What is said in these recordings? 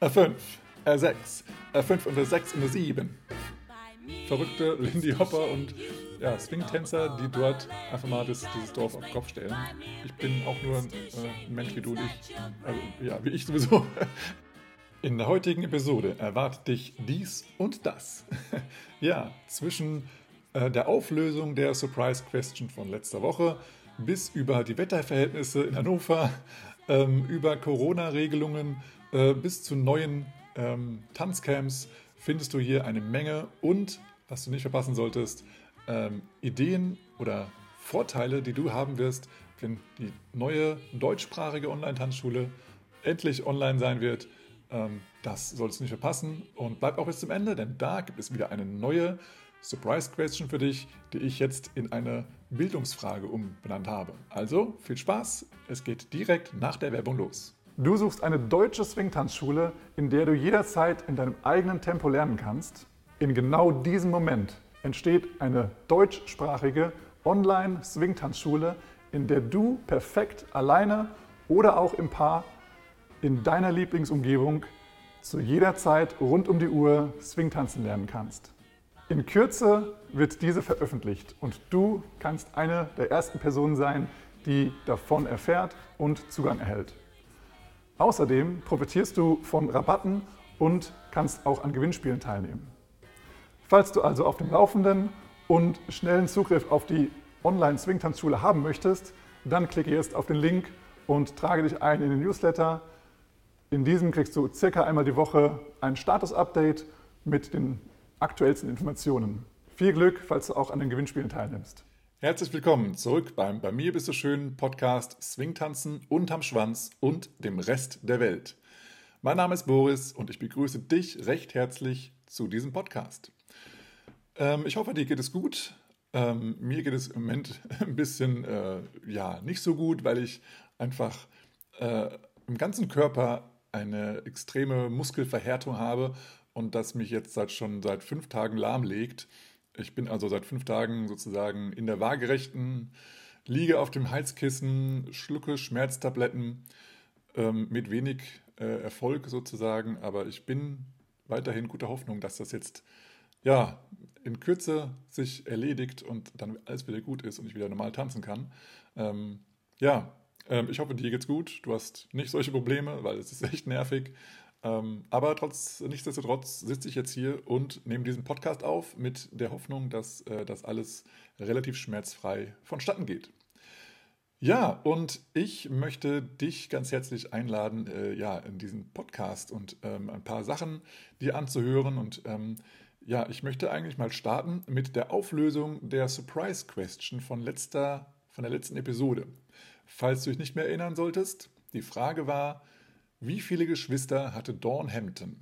R5, R6, R5 und R6 und R7. Verrückte Lindy Hopper und ja, Swing-Tänzer, die dort einfach mal das, dieses Dorf auf den Kopf stellen. Ich bin auch nur äh, ein Mensch wie du und ich. Also, ja, wie ich sowieso. In der heutigen Episode erwartet dich dies und das. ja, zwischen äh, der Auflösung der Surprise Question von letzter Woche bis über die Wetterverhältnisse in Hannover, ähm, über Corona-Regelungen äh, bis zu neuen ähm, Tanzcamps findest du hier eine Menge und, was du nicht verpassen solltest, ähm, Ideen oder Vorteile, die du haben wirst, wenn die neue deutschsprachige Online-Tanzschule endlich online sein wird. Ähm, das sollst du nicht verpassen und bleib auch bis zum Ende, denn da gibt es wieder eine neue Surprise Question für dich, die ich jetzt in eine Bildungsfrage umbenannt habe. Also viel Spaß, es geht direkt nach der Werbung los. Du suchst eine deutsche Swingtanzschule, in der du jederzeit in deinem eigenen Tempo lernen kannst. In genau diesem Moment entsteht eine deutschsprachige Online-Swingtanzschule, in der du perfekt alleine oder auch im Paar in deiner Lieblingsumgebung zu jeder Zeit rund um die Uhr Swingtanzen lernen kannst. In Kürze wird diese veröffentlicht und du kannst eine der ersten Personen sein, die davon erfährt und Zugang erhält. Außerdem profitierst du von Rabatten und kannst auch an Gewinnspielen teilnehmen. Falls du also auf dem Laufenden und schnellen Zugriff auf die Online-Swingtanzschule haben möchtest, dann klicke jetzt auf den Link und trage dich ein in den Newsletter. In diesem kriegst du circa einmal die Woche ein Status-Update mit den aktuellsten Informationen. Viel Glück, falls du auch an den Gewinnspielen teilnimmst. Herzlich willkommen zurück beim Bei mir bist du schön Podcast Swingtanzen unterm Schwanz und dem Rest der Welt. Mein Name ist Boris und ich begrüße dich recht herzlich zu diesem Podcast. Ähm, ich hoffe, dir geht es gut. Ähm, mir geht es im Moment ein bisschen äh, ja, nicht so gut, weil ich einfach äh, im ganzen Körper eine extreme Muskelverhärtung habe und das mich jetzt seit schon seit fünf Tagen lahmlegt. Ich bin also seit fünf Tagen sozusagen in der waagerechten, liege auf dem Heizkissen, schlucke Schmerztabletten ähm, mit wenig äh, Erfolg sozusagen, aber ich bin weiterhin guter Hoffnung, dass das jetzt ja in Kürze sich erledigt und dann alles wieder gut ist und ich wieder normal tanzen kann. Ähm, ja, ähm, ich hoffe, dir geht's gut. Du hast nicht solche Probleme, weil es ist echt nervig. Ähm, aber trotz, nichtsdestotrotz sitze ich jetzt hier und nehme diesen Podcast auf mit der Hoffnung, dass äh, das alles relativ schmerzfrei vonstatten geht. Ja, und ich möchte dich ganz herzlich einladen, äh, ja, in diesen Podcast und ähm, ein paar Sachen dir anzuhören. Und ähm, ja, ich möchte eigentlich mal starten mit der Auflösung der Surprise Question von, letzter, von der letzten Episode. Falls du dich nicht mehr erinnern solltest, die Frage war, wie viele Geschwister hatte Dawn Hampton?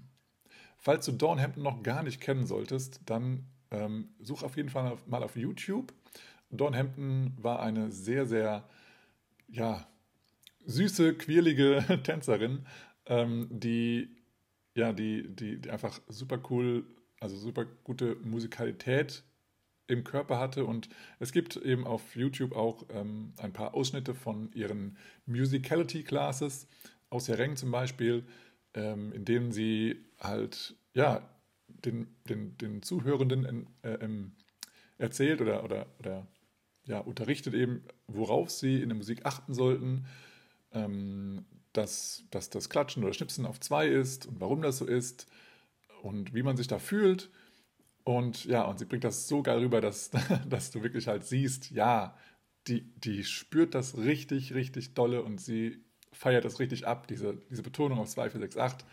Falls du Dawn Hampton noch gar nicht kennen solltest, dann ähm, such auf jeden Fall mal auf YouTube. Dawn Hampton war eine sehr, sehr ja, süße, quirlige Tänzerin, ähm, die, ja, die, die, die einfach super cool, also super gute Musikalität im Körper hatte. Und es gibt eben auf YouTube auch ähm, ein paar Ausschnitte von ihren Musicality Classes aus Hereng zum Beispiel, ähm, in denen sie halt ja, den, den, den Zuhörenden äh, ähm, erzählt oder, oder, oder ja, unterrichtet eben, worauf sie in der Musik achten sollten, ähm, dass, dass das Klatschen oder Schnipsen auf zwei ist und warum das so ist und wie man sich da fühlt. Und ja, und sie bringt das so geil rüber, dass, dass du wirklich halt siehst, ja, die, die spürt das richtig, richtig dolle und sie feiert das richtig ab, diese, diese Betonung auf 2, 4, 6, 8.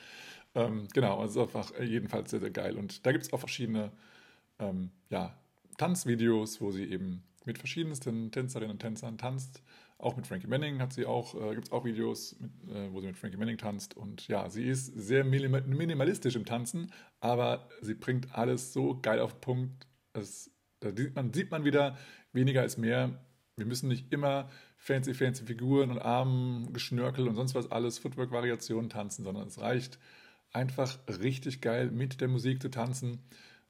Ähm, genau, also ist einfach jedenfalls sehr, sehr geil. Und da gibt es auch verschiedene ähm, ja, Tanzvideos, wo sie eben mit verschiedensten Tänzerinnen und Tänzern tanzt. Auch mit Frankie Manning hat sie auch, äh, gibt es auch Videos, mit, äh, wo sie mit Frankie Manning tanzt. Und ja, sie ist sehr minimalistisch im Tanzen, aber sie bringt alles so geil auf den Punkt. Es, da sieht man, sieht man wieder, weniger ist mehr. Wir müssen nicht immer fancy, fancy Figuren und Armen, Geschnörkel und sonst was alles, Footwork-Variationen tanzen, sondern es reicht einfach richtig geil mit der Musik zu tanzen.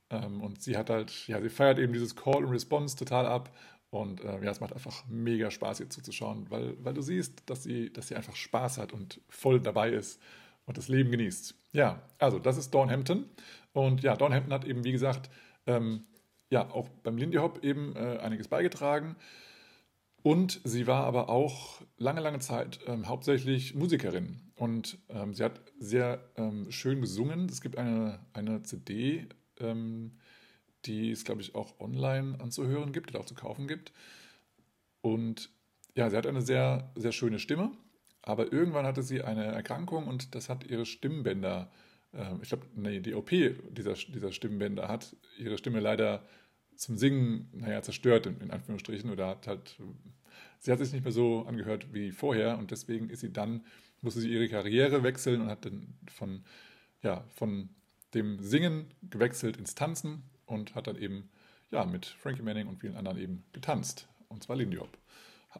Ähm, und sie hat halt, ja, sie feiert eben dieses Call and Response total ab. Und äh, ja, es macht einfach mega Spaß, ihr zuzuschauen, weil, weil du siehst, dass sie, dass sie einfach Spaß hat und voll dabei ist. und das Leben genießt. Ja, also das ist Dawn Hampton. Und ja, Dawn Hampton hat eben, wie gesagt, ähm, ja, auch beim Lindy Hop eben äh, einiges beigetragen. Und sie war aber auch lange, lange Zeit ähm, hauptsächlich Musikerin. Und ähm, sie hat sehr ähm, schön gesungen. Es gibt eine, eine CD, ähm, die es, glaube ich, auch online anzuhören gibt oder auch zu kaufen gibt. Und ja, sie hat eine sehr, sehr schöne Stimme. Aber irgendwann hatte sie eine Erkrankung und das hat ihre Stimmbänder, äh, ich glaube, nee, die OP dieser, dieser Stimmbänder hat ihre Stimme leider zum Singen, naja, zerstört, in Anführungsstrichen, oder hat halt, sie hat sich nicht mehr so angehört wie vorher und deswegen ist sie dann, musste sie ihre Karriere wechseln und hat dann von, ja, von dem Singen gewechselt ins Tanzen und hat dann eben, ja, mit Frankie Manning und vielen anderen eben getanzt, und zwar Lindy Hop.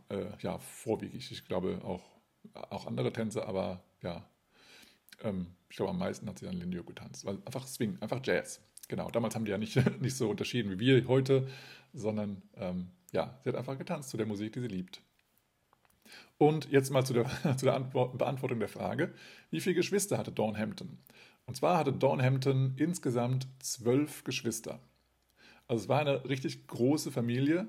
Äh, ja, vorwiegend, ich glaube auch, auch andere Tänze, aber ja, ähm, ich glaube am meisten hat sie dann Lindy Hop getanzt, weil einfach Swing, einfach Jazz. Genau, damals haben die ja nicht, nicht so unterschieden wie wir heute, sondern ähm, ja, sie hat einfach getanzt zu der Musik, die sie liebt. Und jetzt mal zu der, zu der Antwort, Beantwortung der Frage, wie viele Geschwister hatte Dawn Hampton? Und zwar hatte Dawn Hampton insgesamt zwölf Geschwister. Also es war eine richtig große Familie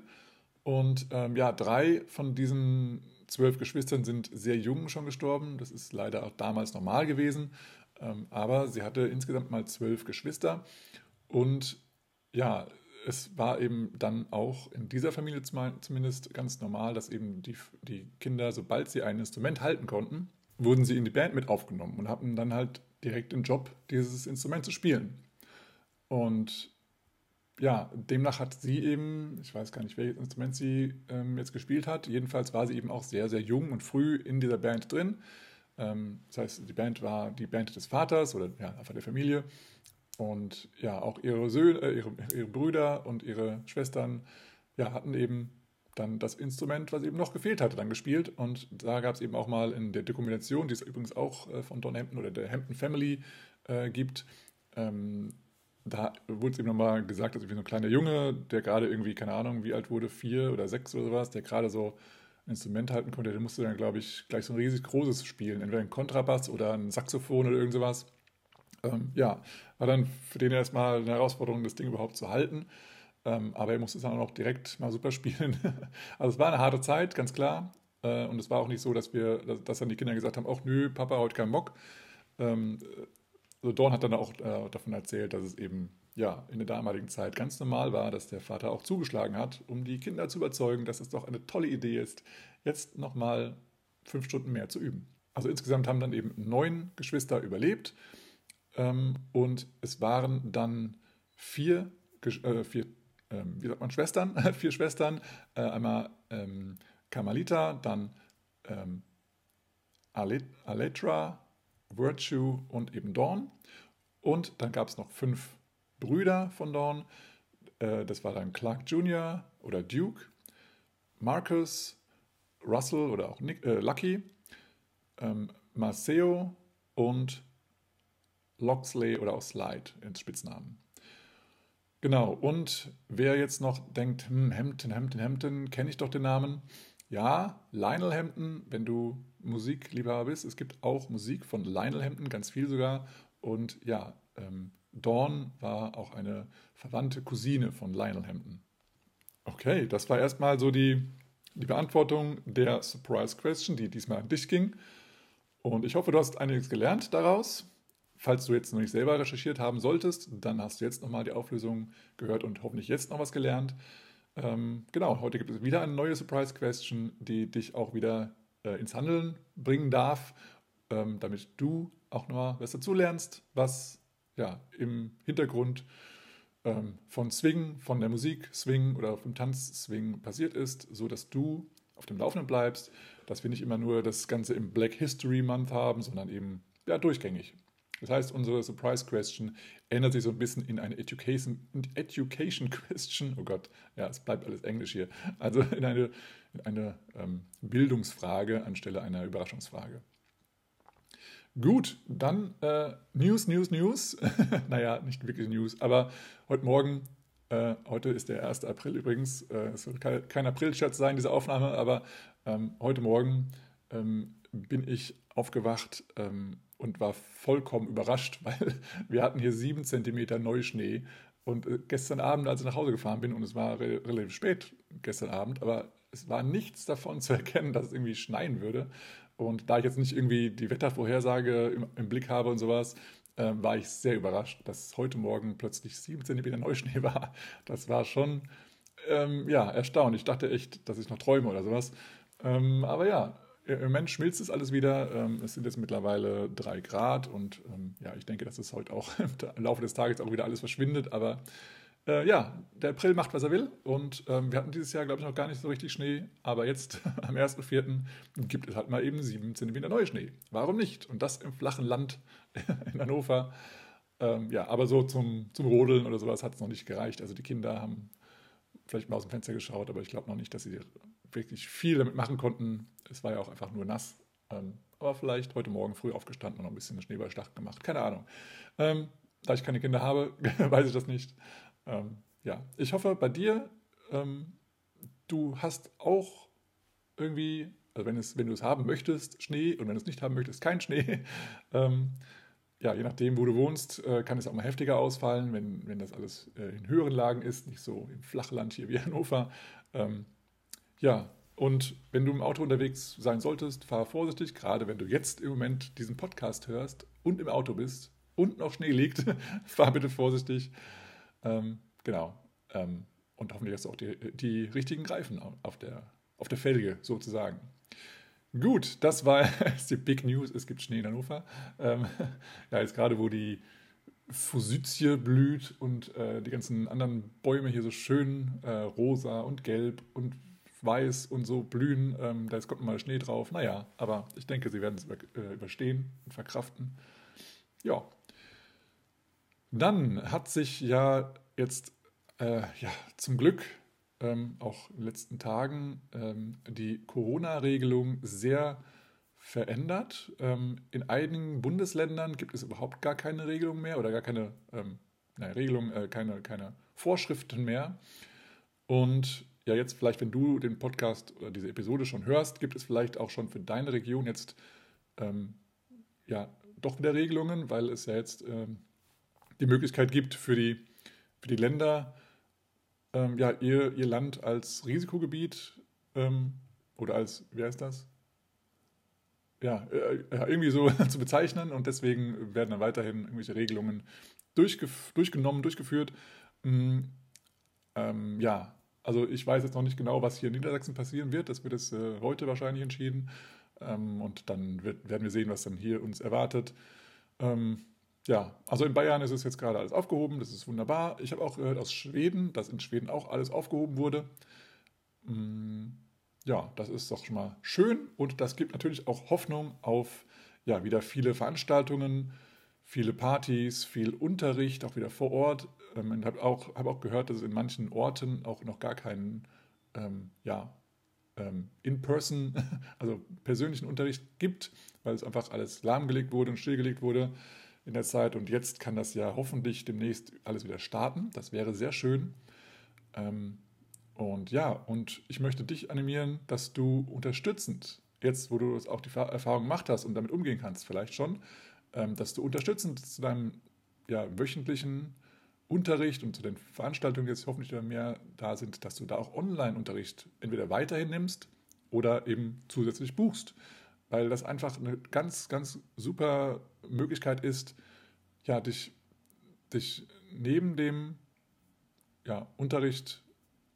und ähm, ja, drei von diesen zwölf Geschwistern sind sehr jung schon gestorben. Das ist leider auch damals normal gewesen. Ähm, aber sie hatte insgesamt mal zwölf Geschwister und ja, es war eben dann auch in dieser Familie zumindest ganz normal, dass eben die, die Kinder, sobald sie ein Instrument halten konnten, wurden sie in die Band mit aufgenommen und hatten dann halt direkt den Job, dieses Instrument zu spielen. Und ja, demnach hat sie eben, ich weiß gar nicht, welches Instrument sie ähm, jetzt gespielt hat, jedenfalls war sie eben auch sehr, sehr jung und früh in dieser Band drin. Ähm, das heißt, die Band war die Band des Vaters oder ja, einfach der Familie. Und ja, auch ihre Söhne, äh, ihre, ihre Brüder und ihre Schwestern ja, hatten eben dann das Instrument, was eben noch gefehlt hatte, dann gespielt. Und da gab es eben auch mal in der Dokumentation, die es übrigens auch äh, von Don Hampton oder der Hampton Family äh, gibt, ähm, da wurde es eben nochmal gesagt, dass irgendwie so ein kleiner Junge, der gerade irgendwie, keine Ahnung, wie alt wurde, vier oder sechs oder sowas, der gerade so ein Instrument halten konnte, der musste dann, glaube ich, gleich so ein riesig großes spielen, entweder ein Kontrabass oder ein Saxophon oder irgend sowas ähm, ja, war dann für den erstmal eine Herausforderung, das Ding überhaupt zu halten. Ähm, aber er musste es dann auch direkt mal super spielen. also es war eine harte Zeit, ganz klar. Äh, und es war auch nicht so, dass wir, dass, dass dann die Kinder gesagt haben, ach nö, Papa, heute keinen Bock. Ähm, also Dorn hat dann auch äh, davon erzählt, dass es eben ja, in der damaligen Zeit ganz normal war, dass der Vater auch zugeschlagen hat, um die Kinder zu überzeugen, dass es doch eine tolle Idee ist, jetzt nochmal fünf Stunden mehr zu üben. Also insgesamt haben dann eben neun Geschwister überlebt ähm, und es waren dann vier, äh, vier ähm, wie sagt man, Schwestern, vier Schwestern, äh, einmal ähm, Carmelita, dann ähm, Aletra, Virtue und eben Dawn. Und dann gab es noch fünf Brüder von Dawn. Äh, das war dann Clark Jr. oder Duke, Marcus, Russell oder auch Nick, äh, Lucky, ähm, Maceo und Loxley oder auch Slide ins Spitznamen. Genau, und wer jetzt noch denkt, hm, Hampton, Hampton, Hampton, kenne ich doch den Namen. Ja, Lionel Hampton, wenn du Musikliebhaber bist. Es gibt auch Musik von Lionel Hampton, ganz viel sogar. Und ja, ähm, Dawn war auch eine verwandte Cousine von Lionel Hampton. Okay, das war erstmal so die, die Beantwortung der Surprise Question, die diesmal an dich ging. Und ich hoffe, du hast einiges gelernt daraus. Falls du jetzt noch nicht selber recherchiert haben solltest, dann hast du jetzt nochmal die Auflösung gehört und hoffentlich jetzt noch was gelernt. Ähm, genau, heute gibt es wieder eine neue Surprise Question, die dich auch wieder äh, ins Handeln bringen darf, ähm, damit du auch noch was dazu lernst, was ja im Hintergrund ähm, von Swing, von der Musik Swing oder vom Tanz Swing passiert ist, so dass du auf dem Laufenden bleibst, dass wir nicht immer nur das Ganze im Black History Month haben, sondern eben ja durchgängig. Das heißt, unsere Surprise Question ändert sich so ein bisschen in eine Education, Education Question. Oh Gott, ja, es bleibt alles Englisch hier. Also in eine, in eine ähm, Bildungsfrage anstelle einer Überraschungsfrage. Gut, dann äh, News, News, News. naja, nicht wirklich News, aber heute Morgen, äh, heute ist der 1. April übrigens, äh, es soll kein, kein April-Scherz sein, diese Aufnahme, aber ähm, heute Morgen ähm, bin ich aufgewacht ähm, und war vollkommen überrascht, weil wir hatten hier sieben Zentimeter Neuschnee. Und äh, gestern Abend, als ich nach Hause gefahren bin, und es war re relativ spät gestern Abend, aber es war nichts davon zu erkennen, dass es irgendwie schneien würde. Und da ich jetzt nicht irgendwie die Wettervorhersage im, im Blick habe und sowas, äh, war ich sehr überrascht, dass heute Morgen plötzlich 7 cm Neuschnee war. Das war schon ähm, ja, erstaunlich. Ich dachte echt, dass ich noch träume oder sowas. Ähm, aber ja, im Moment schmilzt es alles wieder. Ähm, es sind jetzt mittlerweile drei Grad und ähm, ja, ich denke, dass es heute auch im Laufe des Tages auch wieder alles verschwindet. Aber äh, ja, der April macht, was er will. Und ähm, wir hatten dieses Jahr, glaube ich, noch gar nicht so richtig Schnee. Aber jetzt, am 1.4., gibt es halt mal eben 7 cm neue Schnee. Warum nicht? Und das im flachen Land in Hannover. Ähm, ja, aber so zum, zum Rodeln oder sowas hat es noch nicht gereicht. Also die Kinder haben vielleicht mal aus dem Fenster geschaut, aber ich glaube noch nicht, dass sie wirklich viel damit machen konnten. Es war ja auch einfach nur nass. Ähm, aber vielleicht heute Morgen früh aufgestanden und noch ein bisschen Schneeballschlacht gemacht. Keine Ahnung. Ähm, da ich keine Kinder habe, weiß ich das nicht. Ähm, ja, ich hoffe bei dir, ähm, du hast auch irgendwie, also wenn, es, wenn du es haben möchtest, Schnee und wenn du es nicht haben möchtest, kein Schnee. Ähm, ja, je nachdem, wo du wohnst, äh, kann es auch mal heftiger ausfallen, wenn, wenn das alles äh, in höheren Lagen ist, nicht so im Flachland hier wie Hannover. Ähm, ja, und wenn du im Auto unterwegs sein solltest, fahr vorsichtig, gerade wenn du jetzt im Moment diesen Podcast hörst und im Auto bist und noch Schnee liegt, fahr bitte vorsichtig. Ähm, genau. Ähm, und hoffentlich hast du auch die, die richtigen Reifen auf der, auf der Felge sozusagen. Gut, das war die Big News. Es gibt Schnee in Hannover. Ähm, ja, jetzt gerade, wo die Fusytie blüht und äh, die ganzen anderen Bäume hier so schön äh, rosa und gelb und weiß und so blühen. Ähm, da kommt mal Schnee drauf. Naja, aber ich denke, sie werden es über, äh, überstehen und verkraften. Ja. Dann hat sich ja jetzt äh, ja, zum Glück ähm, auch in den letzten Tagen ähm, die Corona-Regelung sehr verändert. Ähm, in einigen Bundesländern gibt es überhaupt gar keine Regelung mehr oder gar keine ähm, nein, Regelung, äh, keine, keine Vorschriften mehr. Und ja, jetzt vielleicht, wenn du den Podcast oder diese Episode schon hörst, gibt es vielleicht auch schon für deine Region jetzt ähm, ja doch wieder Regelungen, weil es ja jetzt ähm, die Möglichkeit gibt für die, für die Länder, ähm, ja, ihr, ihr Land als Risikogebiet ähm, oder als, wie heißt das? Ja, äh, irgendwie so zu bezeichnen und deswegen werden dann weiterhin irgendwelche Regelungen durchgenommen, durchgeführt. Ähm, ähm, ja, also ich weiß jetzt noch nicht genau, was hier in Niedersachsen passieren wird. Das wird es äh, heute wahrscheinlich entschieden. Ähm, und dann wird, werden wir sehen, was dann hier uns erwartet. Ähm, ja, also in Bayern ist es jetzt gerade alles aufgehoben, das ist wunderbar. Ich habe auch gehört aus Schweden, dass in Schweden auch alles aufgehoben wurde. Mm, ja, das ist doch schon mal schön und das gibt natürlich auch Hoffnung auf ja, wieder viele Veranstaltungen, viele Partys, viel Unterricht, auch wieder vor Ort. Ähm, ich habe auch, hab auch gehört, dass es in manchen Orten auch noch gar keinen ähm, ja, ähm, in-person, also persönlichen Unterricht gibt, weil es einfach alles lahmgelegt wurde und stillgelegt wurde in der Zeit und jetzt kann das ja hoffentlich demnächst alles wieder starten. Das wäre sehr schön. Ähm, und ja, und ich möchte dich animieren, dass du unterstützend, jetzt wo du auch die Erfahrung gemacht hast und damit umgehen kannst, vielleicht schon, ähm, dass du unterstützend zu deinem ja, wöchentlichen Unterricht und zu den Veranstaltungen, die jetzt hoffentlich wieder mehr da sind, dass du da auch Online-Unterricht entweder weiterhin nimmst oder eben zusätzlich buchst weil das einfach eine ganz, ganz super Möglichkeit ist, ja, dich, dich neben dem ja, Unterricht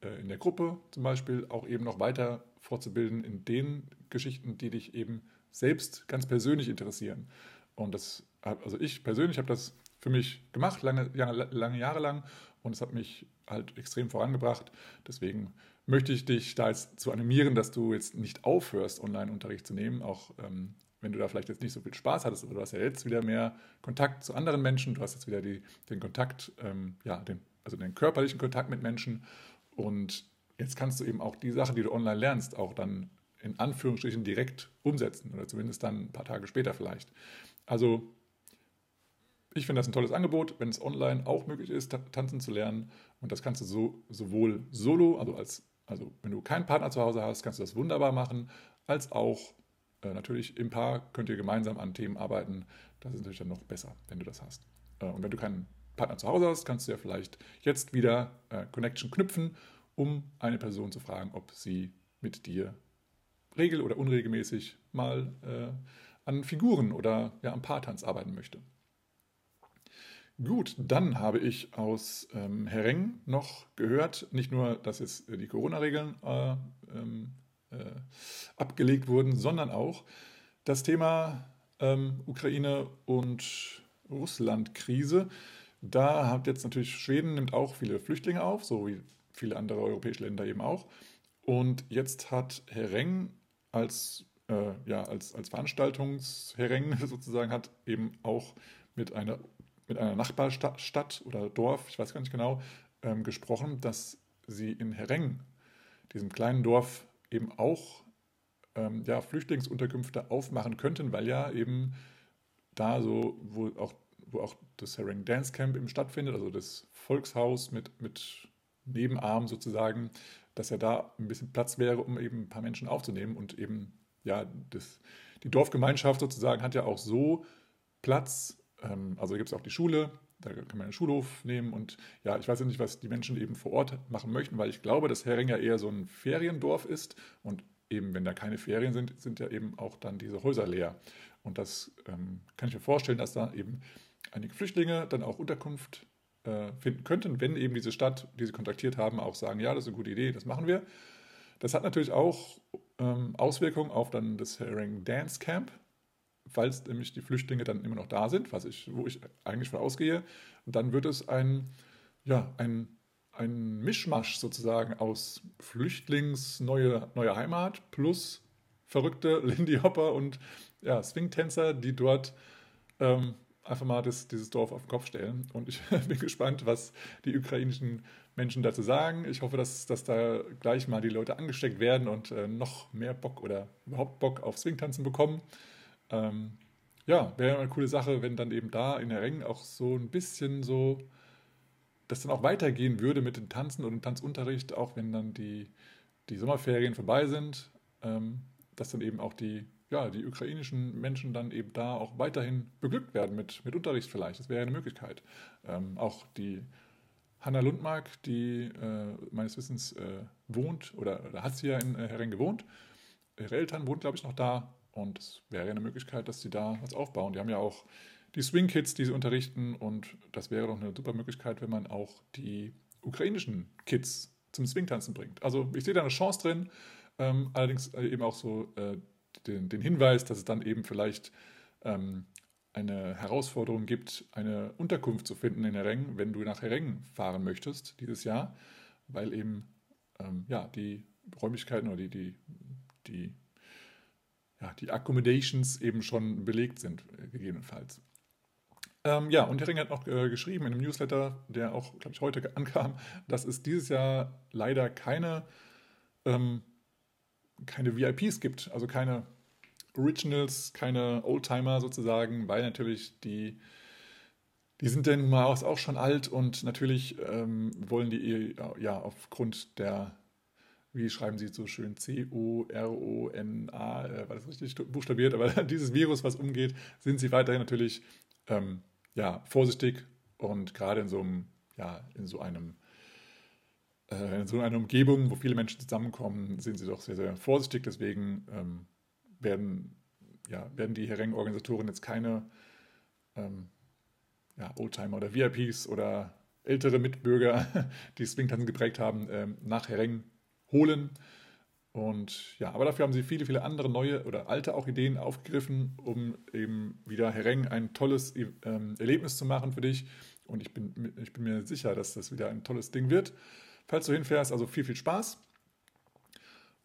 äh, in der Gruppe zum Beispiel auch eben noch weiter fortzubilden in den Geschichten, die dich eben selbst ganz persönlich interessieren. Und das, also ich persönlich habe das für mich gemacht, lange, lange Jahre lang, und es hat mich halt extrem vorangebracht. Deswegen möchte ich dich da jetzt zu animieren, dass du jetzt nicht aufhörst, Online-Unterricht zu nehmen, auch ähm, wenn du da vielleicht jetzt nicht so viel Spaß hattest, aber du hast ja jetzt wieder mehr Kontakt zu anderen Menschen, du hast jetzt wieder die, den Kontakt, ähm, ja, den, also den körperlichen Kontakt mit Menschen. Und jetzt kannst du eben auch die Sachen, die du online lernst, auch dann in Anführungsstrichen direkt umsetzen. Oder zumindest dann ein paar Tage später vielleicht. Also ich finde das ein tolles Angebot, wenn es online auch möglich ist, tanzen zu lernen. Und das kannst du so, sowohl solo, also als also wenn du keinen Partner zu Hause hast, kannst du das wunderbar machen, als auch äh, natürlich im Paar könnt ihr gemeinsam an Themen arbeiten. Das ist natürlich dann noch besser, wenn du das hast. Äh, und wenn du keinen Partner zu Hause hast, kannst du ja vielleicht jetzt wieder äh, Connection knüpfen, um eine Person zu fragen, ob sie mit dir regel- oder unregelmäßig mal äh, an Figuren oder ja, am Paartanz arbeiten möchte. Gut, dann habe ich aus ähm, Hereng noch gehört, nicht nur, dass jetzt die Corona-Regeln äh, ähm, äh, abgelegt wurden, sondern auch das Thema ähm, Ukraine und Russland-Krise. Da hat jetzt natürlich Schweden nimmt auch viele Flüchtlinge auf, so wie viele andere europäische Länder eben auch. Und jetzt hat Hereng als, äh, ja, als, als Veranstaltungshereng sozusagen hat eben auch mit einer, mit einer Nachbarstadt oder Dorf, ich weiß gar nicht genau, ähm, gesprochen, dass sie in Hereng, diesem kleinen Dorf, eben auch ähm, ja, Flüchtlingsunterkünfte aufmachen könnten, weil ja eben da so, wo auch, wo auch das Herring Dance Camp eben stattfindet, also das Volkshaus mit, mit Nebenarm sozusagen, dass ja da ein bisschen Platz wäre, um eben ein paar Menschen aufzunehmen und eben, ja, das, die Dorfgemeinschaft sozusagen hat ja auch so Platz, ähm, also gibt es auch die Schule, da kann man einen Schulhof nehmen und ja, ich weiß ja nicht, was die Menschen eben vor Ort machen möchten, weil ich glaube, dass Hering ja eher so ein Feriendorf ist und eben, wenn da keine Ferien sind, sind ja eben auch dann diese Häuser leer. Und das ähm, kann ich mir vorstellen, dass da eben einige Flüchtlinge dann auch Unterkunft äh, finden könnten, wenn eben diese Stadt, die sie kontaktiert haben, auch sagen, ja, das ist eine gute Idee, das machen wir. Das hat natürlich auch ähm, Auswirkungen auf dann das Herring Dance Camp, falls nämlich die Flüchtlinge dann immer noch da sind, was ich, wo ich eigentlich von ausgehe, dann wird es ein, ja, ein, ein Mischmasch sozusagen aus Flüchtlings neue, neue Heimat plus verrückte Lindy Hopper und ja, Swing-Tänzer, die dort ähm, einfach mal das, dieses Dorf auf den Kopf stellen. Und ich bin gespannt, was die ukrainischen Menschen dazu sagen. Ich hoffe, dass, dass da gleich mal die Leute angesteckt werden und äh, noch mehr Bock oder überhaupt Bock auf Swing-Tanzen bekommen. Ähm, ja, wäre eine coole Sache, wenn dann eben da in der Ring auch so ein bisschen so, das dann auch weitergehen würde mit dem Tanzen und dem Tanzunterricht, auch wenn dann die, die Sommerferien vorbei sind, ähm, dass dann eben auch die, ja, die ukrainischen Menschen dann eben da auch weiterhin beglückt werden mit, mit Unterricht vielleicht. Das wäre eine Möglichkeit. Ähm, auch die Hanna Lundmark, die äh, meines Wissens äh, wohnt oder, oder, hat sie ja in äh, Hering gewohnt. Ihre Eltern wohnen, glaube ich, noch da und es wäre eine Möglichkeit, dass sie da was aufbauen. Die haben ja auch die Swing Kids, die sie unterrichten. Und das wäre doch eine super Möglichkeit, wenn man auch die ukrainischen Kids zum Swing-Tanzen bringt. Also ich sehe da eine Chance drin. Ähm, allerdings äh, eben auch so äh, den, den, Hinweis, dass es dann eben vielleicht ähm, eine Herausforderung gibt, eine Unterkunft zu finden in Hereng, wenn du nach Hereng fahren möchtest dieses Jahr, weil eben ähm, ja, die Räumlichkeiten oder die, die, die ja, die Accommodations eben schon belegt sind, gegebenenfalls. Ähm, ja, und Hering hat noch äh, geschrieben in einem Newsletter, der auch, glaube ich, heute ankam, dass es dieses Jahr leider keine, ähm, keine VIPs gibt, also keine Originals, keine Oldtimer sozusagen, weil natürlich die, die sind denn mal auch schon alt und natürlich ähm, wollen die ja aufgrund der wie schreiben Sie so schön, C-O-R-O-N-A, äh, war das richtig buchstabiert, aber dieses Virus, was umgeht, sind Sie weiterhin natürlich ähm, ja, vorsichtig und gerade in so einem, ja, in so einem äh, in so einer Umgebung, wo viele Menschen zusammenkommen, sind sie doch sehr, sehr vorsichtig. Deswegen ähm, werden, ja, werden die Hereng-Organisatoren jetzt keine ähm, ja, Oldtimer oder VIPs oder ältere Mitbürger, die Swingtanzen geprägt haben, ähm, nach Hereng holen. Und ja, aber dafür haben sie viele, viele andere neue oder alte auch Ideen aufgegriffen, um eben wieder Hereng ein tolles ähm, Erlebnis zu machen für dich. Und ich bin, ich bin mir sicher, dass das wieder ein tolles Ding wird. Falls du hinfährst, also viel, viel Spaß.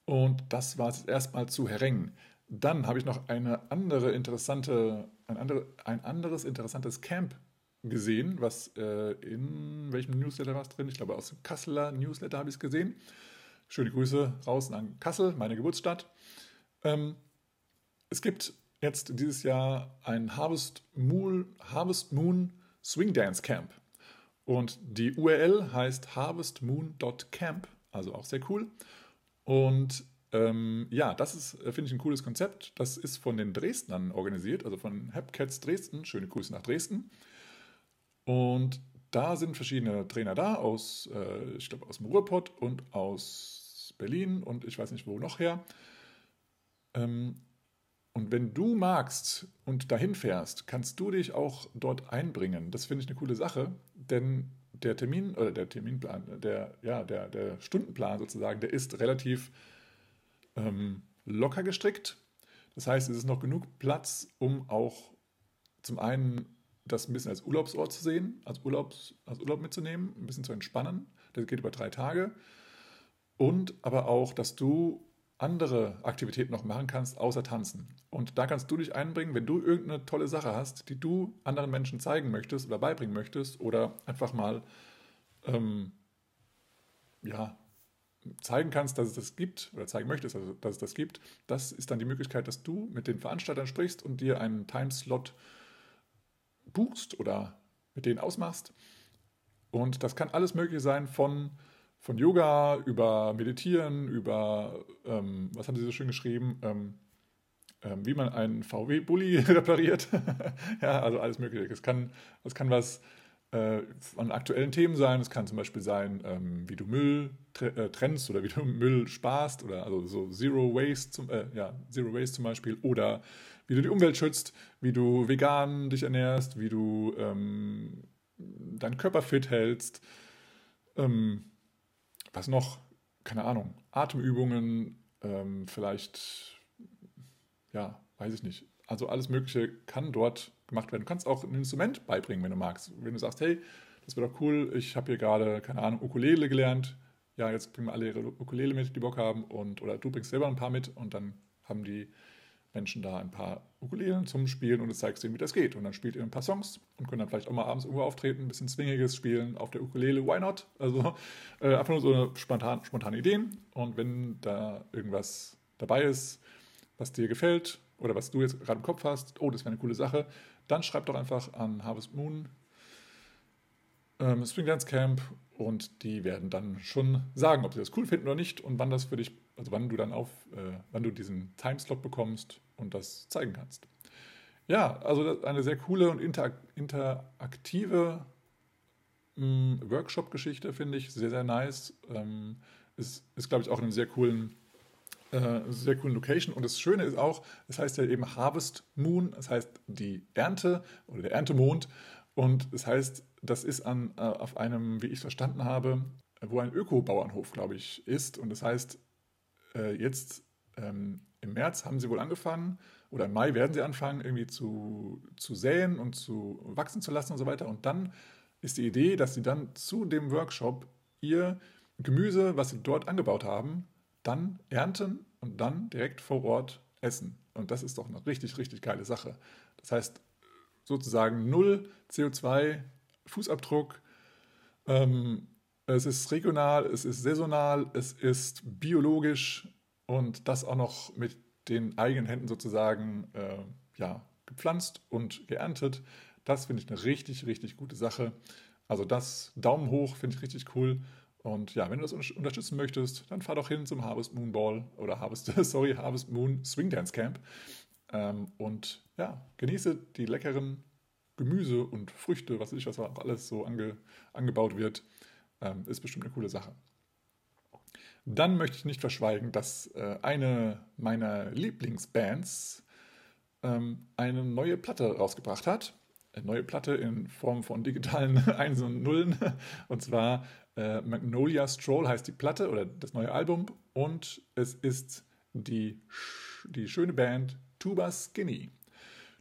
Und das war es erstmal zu Hereng. Dann habe ich noch eine andere interessante, ein, andere, ein anderes interessantes Camp gesehen, was äh, in welchem Newsletter war es drin? Ich glaube, aus dem Kasseler Newsletter habe ich es gesehen. Schöne Grüße raus an Kassel, meine Geburtsstadt. Ähm, es gibt jetzt dieses Jahr ein Harvest Moon, Harvest Moon Swing Dance Camp. Und die URL heißt harvestmoon.camp, also auch sehr cool. Und Ähm, ja, das ist, äh, finde ich, ein cooles Konzept. Das ist von den Dresdnern organisiert, also von Hepcats Dresden. Schöne Grüße nach Dresden. Und da sind verschiedene Trainer da, aus, äh, ich glaube, aus dem Ruhrpott und aus Berlin und ich weiß nicht wo noch her. Ähm, und wenn du magst und dahin fährst, kannst du dich auch dort einbringen. Das finde ich eine coole Sache, denn der Termin oder der Terminplan, der, ja, der, der Stundenplan sozusagen, der ist relativ ähm, locker gestrickt. Das heißt, es ist noch genug Platz, um auch zum einen das ein bisschen als Urlaubsort zu sehen, als, Urlaubs, als Urlaub mitzunehmen, ein bisschen zu entspannen. Das geht über drei Tage. Und aber auch, dass du andere Aktivitäten noch machen kannst, außer tanzen. Und da kannst du dich einbringen, wenn du irgendeine tolle Sache hast, die du anderen Menschen zeigen möchtest oder beibringen möchtest oder einfach mal ähm, ja, zeigen kannst, dass es das gibt oder zeigen möchtest, also, dass es das gibt. Das ist dann die Möglichkeit, dass du mit den Veranstaltern sprichst und dir einen Timeslot buchst oder mit denen ausmachst. Und das kann alles mögliche sein von von Yoga über Meditieren, über, ähm, was haben Sie so schön geschrieben, ähm, ähm, wie man einen VW-Bully repariert. ja, also alles Mögliche. Es kann, es kann was äh, an aktuellen Themen sein. Es kann zum Beispiel sein, ähm, wie du Müll äh, trennst oder wie du Müll sparst oder also so Zero Waste, zum, äh, ja, Zero Waste zum Beispiel oder wie du die Umwelt schützt, wie du vegan dich ernährst, wie du ähm, deinen Körper fit hältst. Ähm, was noch? Keine Ahnung. Atemübungen, ähm, vielleicht, ja, weiß ich nicht. Also alles Mögliche kann dort gemacht werden. Du kannst auch ein Instrument beibringen, wenn du magst. Wenn du sagst, hey, das wäre doch cool, ich habe hier gerade, keine Ahnung, Ukulele gelernt. Ja, jetzt bringen wir alle ihre Ukulele mit, die Bock haben. Und, oder du bringst selber ein paar mit und dann haben die Menschen da ein paar Ukulelen zum Spielen und du zeigst ihnen, wie das geht. Und dann spielt ihr ein paar Songs und können dann vielleicht auch mal abends irgendwo auftreten, ein bisschen Swingiges spielen auf der Ukulele. Why not? Also äh, einfach nur so spontan, spontane Ideen. Und wenn da irgendwas dabei ist, was dir gefällt oder was du jetzt gerade im Kopf hast, oh, das wäre eine coole Sache, dann schreib doch einfach an Harvest Moon ähm, Dance Camp und die werden dann schon sagen, ob sie das cool finden oder nicht und wann das für dich, also wann du dann auf, äh, wann du diesen Timeslot bekommst und das zeigen kannst. Ja, also eine sehr coole und interak interaktive hm, Workshop-Geschichte finde ich sehr, sehr nice. Ähm, ist, ist glaube ich, auch in einem sehr coolen, äh, sehr coolen Location. Und das Schöne ist auch, es heißt ja eben Harvest Moon, das heißt die Ernte oder der Erntemond. Und das heißt, das ist an, äh, auf einem, wie ich es verstanden habe, wo ein Öko-Bauernhof, glaube ich, ist. Und das heißt, äh, jetzt ähm, im März haben sie wohl angefangen, oder im Mai werden sie anfangen, irgendwie zu, zu säen und zu wachsen zu lassen und so weiter. Und dann ist die Idee, dass sie dann zu dem Workshop ihr Gemüse, was sie dort angebaut haben, dann ernten und dann direkt vor Ort essen. Und das ist doch eine richtig, richtig geile Sache. Das heißt, sozusagen null CO2-Fußabdruck. Ähm, es ist regional, es ist saisonal, es ist biologisch und das auch noch mit den eigenen Händen sozusagen äh, ja, gepflanzt und geerntet. Das finde ich eine richtig, richtig gute Sache. Also das Daumen hoch finde ich richtig cool. Und ja, wenn du das unterstützen möchtest, dann fahr doch hin zum Harvest Moon Ball oder Harvest, sorry, Harvest Moon Swing Dance Camp. Ähm, und ja, genieße die leckeren Gemüse und Früchte, was weiß ich, was auch alles so ange, angebaut wird. Ähm, ist bestimmt eine coole Sache. Dann möchte ich nicht verschweigen, dass äh, eine meiner Lieblingsbands ähm, eine neue Platte rausgebracht hat. Eine neue Platte in Form von digitalen Einsen und Nullen. Und zwar äh, Magnolia Stroll heißt die Platte oder das neue Album. Und es ist die, die schöne Band Tuba Skinny.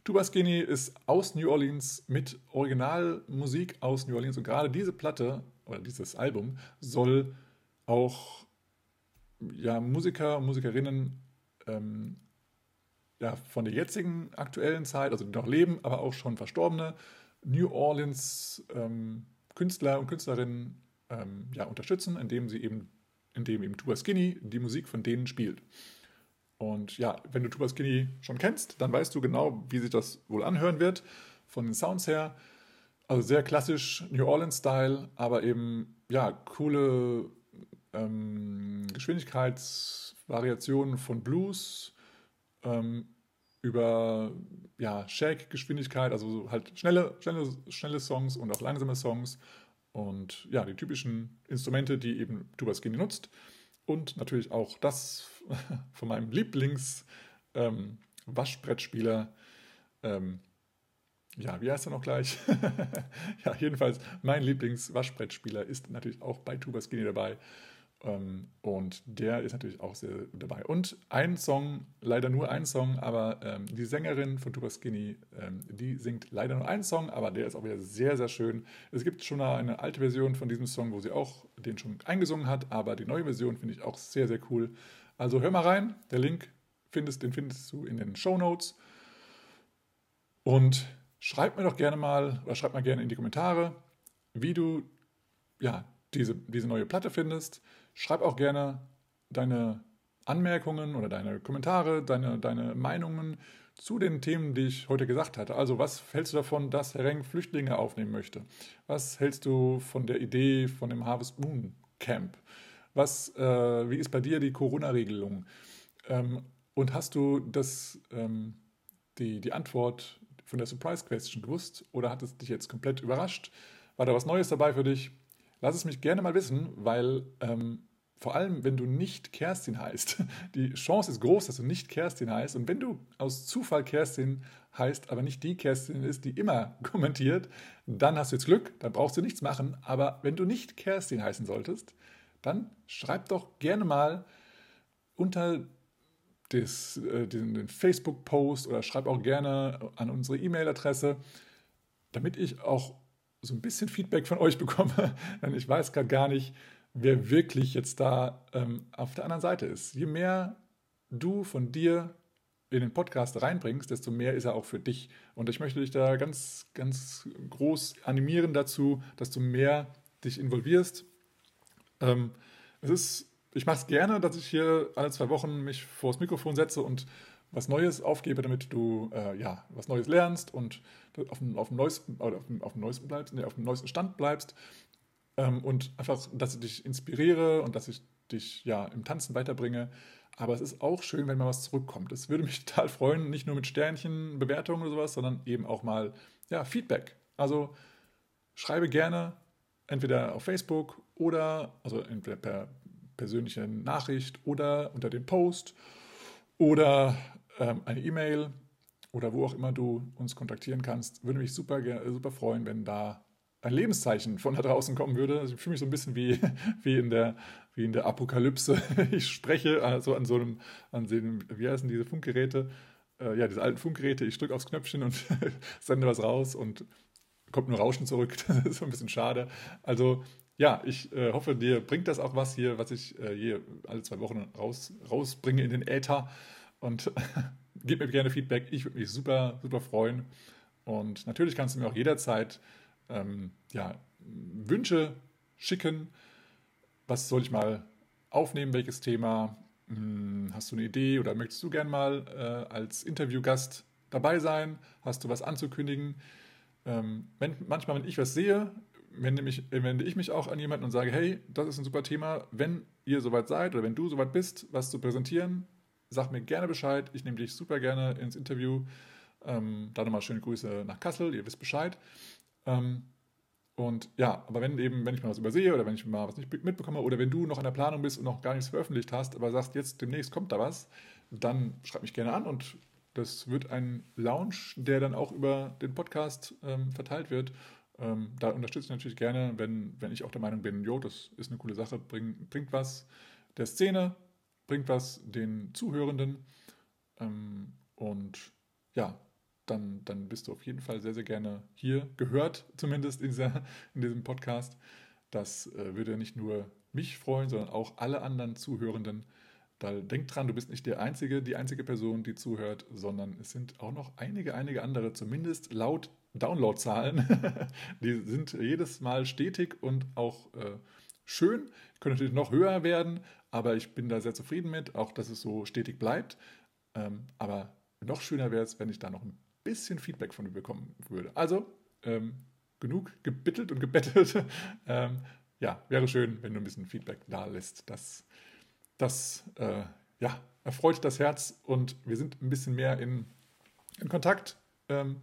Tuba Skinny ist aus New Orleans mit Originalmusik aus New Orleans. Und gerade diese Platte oder dieses Album soll auch ja, Musiker und Musikerinnen ähm, ja, von der jetzigen aktuellen Zeit, also die noch leben, aber auch schon verstorbene New Orleans ähm, Künstler und Künstlerinnen ähm, ja, unterstützen, indem sie eben, indem eben Tuba Skinny die Musik von denen spielt. Und ja, wenn du Tuba Skinny schon kennst, dann weißt du genau, wie sich das wohl anhören wird von den Sounds her. Also sehr klassisch New Orleans-Style, aber eben ja, coole ähm, Geschwindigkeits- Variationen von Blues ähm, über ja, Shake-Geschwindigkeit, also halt schnelle, schnelle, schnelle Songs und auch langsame Songs und ja, die typischen Instrumente, die eben Tuba Skinny nutzt und natürlich auch das von meinem Lieblings-Waschbrettspieler, ähm, ähm, ja, wie heißt er noch gleich? ja, jedenfalls, mein Lieblings-Waschbrettspieler ist natürlich auch bei Tuba Skinny dabei. Ähm, und der ist natürlich auch sehr dabei. Und ein Song, leider nur ein Song, aber ähm, die Sängerin von Tuba Skinny, ähm, die singt leider nur einen Song, aber der ist auch wieder sehr, sehr schön. Es gibt schon eine alte Version von diesem Song, wo sie auch den schon eingesungen hat, aber die neue Version finde ich auch sehr, sehr cool. Also hör mal rein, der Link findest, den findest du in den Show Notes. Und schreib mir doch gerne mal oder schreib mal gerne in die Kommentare, wie du ja, diese, diese neue Platte findest. Schreib auch gerne deine Anmerkungen oder deine Kommentare, deine, deine Meinungen zu den Themen, die ich heute gesagt hatte. Also was hältst du davon, dass Herr Reng Flüchtlinge aufnehmen möchte? Was hältst du von der Idee von dem Harvest Moon Camp? Was, äh, wie ist bei dir die Corona-Regelung? Ähm, und hast du das, ähm, die, die Antwort von der Surprise Question gewusst oder hat es dich jetzt komplett überrascht? War da was Neues dabei für dich? Lass es mich gerne mal wissen, weil ähm, vor allem, wenn du nicht Kerstin heißt, die Chance ist groß, dass du nicht Kerstin heißt. Und wenn du aus Zufall Kerstin heißt, aber nicht die Kerstin ist, die immer kommentiert, dann hast du jetzt Glück, dann brauchst du nichts machen. Aber wenn du nicht Kerstin heißen solltest, dann schreib doch gerne mal unter des, äh, den, den Facebook-Post oder schreib auch gerne an unsere E-Mail-Adresse, damit ich auch so ein bisschen Feedback von euch bekomme, denn ich weiß gerade gar nicht, wer wirklich jetzt da ähm, auf der anderen Seite ist. Je mehr du von dir in den Podcast reinbringst, desto mehr ist er auch für dich. Und ich möchte dich da ganz, ganz groß animieren dazu, dass du mehr dich involvierst. Ähm, es ist, ich mache es gerne, dass ich hier alle zwei Wochen mich vors Mikrofon setze und was Neues aufgebe, damit du äh, ja, was Neues lernst und auf dem, auf dem, neuesten, oder auf dem, auf dem neuesten bleibst, nee, auf dem neuesten Stand bleibst. Ähm, und einfach, dass ich dich inspiriere und dass ich dich ja im Tanzen weiterbringe. Aber es ist auch schön, wenn mal was zurückkommt. Es würde mich total freuen, nicht nur mit Sternchen, Bewertungen oder sowas, sondern eben auch mal ja, Feedback. Also schreibe gerne entweder auf Facebook oder also entweder per persönliche Nachricht oder unter dem Post oder eine E-Mail oder wo auch immer du uns kontaktieren kannst. Würde mich super, super freuen, wenn da ein Lebenszeichen von da draußen kommen würde. Ich fühle mich so ein bisschen wie, wie, in der, wie in der Apokalypse. Ich spreche also an so einem, an den, wie heißen diese Funkgeräte? Äh, ja, diese alten Funkgeräte. Ich drücke aufs Knöpfchen und sende was raus und kommt nur Rauschen zurück. Das ist so ein bisschen schade. Also ja, ich äh, hoffe, dir bringt das auch was hier, was ich äh, hier alle zwei Wochen raus, rausbringe in den Äther. Und gib mir gerne Feedback. Ich würde mich super, super freuen. Und natürlich kannst du mir auch jederzeit ähm, ja, Wünsche schicken. Was soll ich mal aufnehmen? Welches Thema? Hm, hast du eine Idee oder möchtest du gern mal äh, als Interviewgast dabei sein? Hast du was anzukündigen? Ähm, wenn, manchmal, wenn ich was sehe, wende, mich, wende ich mich auch an jemanden und sage, hey, das ist ein super Thema. Wenn ihr soweit seid oder wenn du soweit bist, was zu präsentieren, sag mir gerne Bescheid. Ich nehme dich super gerne ins Interview. Ähm, da nochmal schöne Grüße nach Kassel, ihr wisst Bescheid. Ähm, und ja, aber wenn eben, wenn ich mal was übersehe oder wenn ich mal was nicht mitbekomme oder wenn du noch in der Planung bist und noch gar nichts veröffentlicht hast, aber sagst, jetzt demnächst kommt da was, dann schreib mich gerne an und das wird ein Lounge, der dann auch über den Podcast ähm, verteilt wird. Ähm, da unterstütze ich natürlich gerne, wenn, wenn ich auch der Meinung bin, jo, das ist eine coole Sache, bring, bringt was der Szene, bringt was den Zuhörenden. Ähm, und ja, dann, dann bist du auf jeden Fall sehr, sehr gerne hier gehört, zumindest in, dieser, in diesem Podcast. Das äh, würde nicht nur mich freuen, sondern auch alle anderen Zuhörenden. Da denk dran, du bist nicht der einzige, die einzige Person, die zuhört, sondern es sind auch noch einige, einige andere, zumindest laut Downloadzahlen. die sind jedes Mal stetig und auch äh, schön. Können natürlich noch höher werden, aber ich bin da sehr zufrieden mit, auch dass es so stetig bleibt. Ähm, aber noch schöner wäre es, wenn ich da noch ein bisschen Feedback von dir bekommen würde. Also, ähm, genug gebittelt und gebettelt. ähm, ja, wäre schön, wenn du ein bisschen Feedback da lässt. Das, das äh, ja, erfreut das Herz und wir sind ein bisschen mehr in, in Kontakt. Ähm,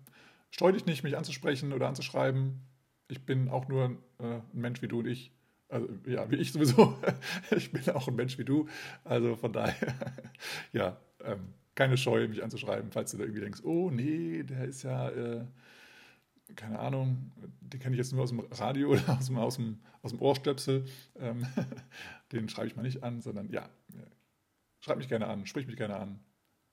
streu dich nicht, mich anzusprechen oder anzuschreiben. Ich bin auch nur äh, ein Mensch wie du und ich. Also, ja, wie ich sowieso. ich bin auch ein Mensch wie du. Also von daher, ja, ähm, keine Scheu, mich anzuschreiben, falls du da irgendwie denkst, oh nee, der ist ja, äh, keine Ahnung, den kenne ich jetzt nur aus dem Radio oder aus dem, aus dem, aus dem Ohrstöpsel. Ähm, den schreibe ich mal nicht an, sondern ja, schreib mich gerne an, sprich mich gerne an.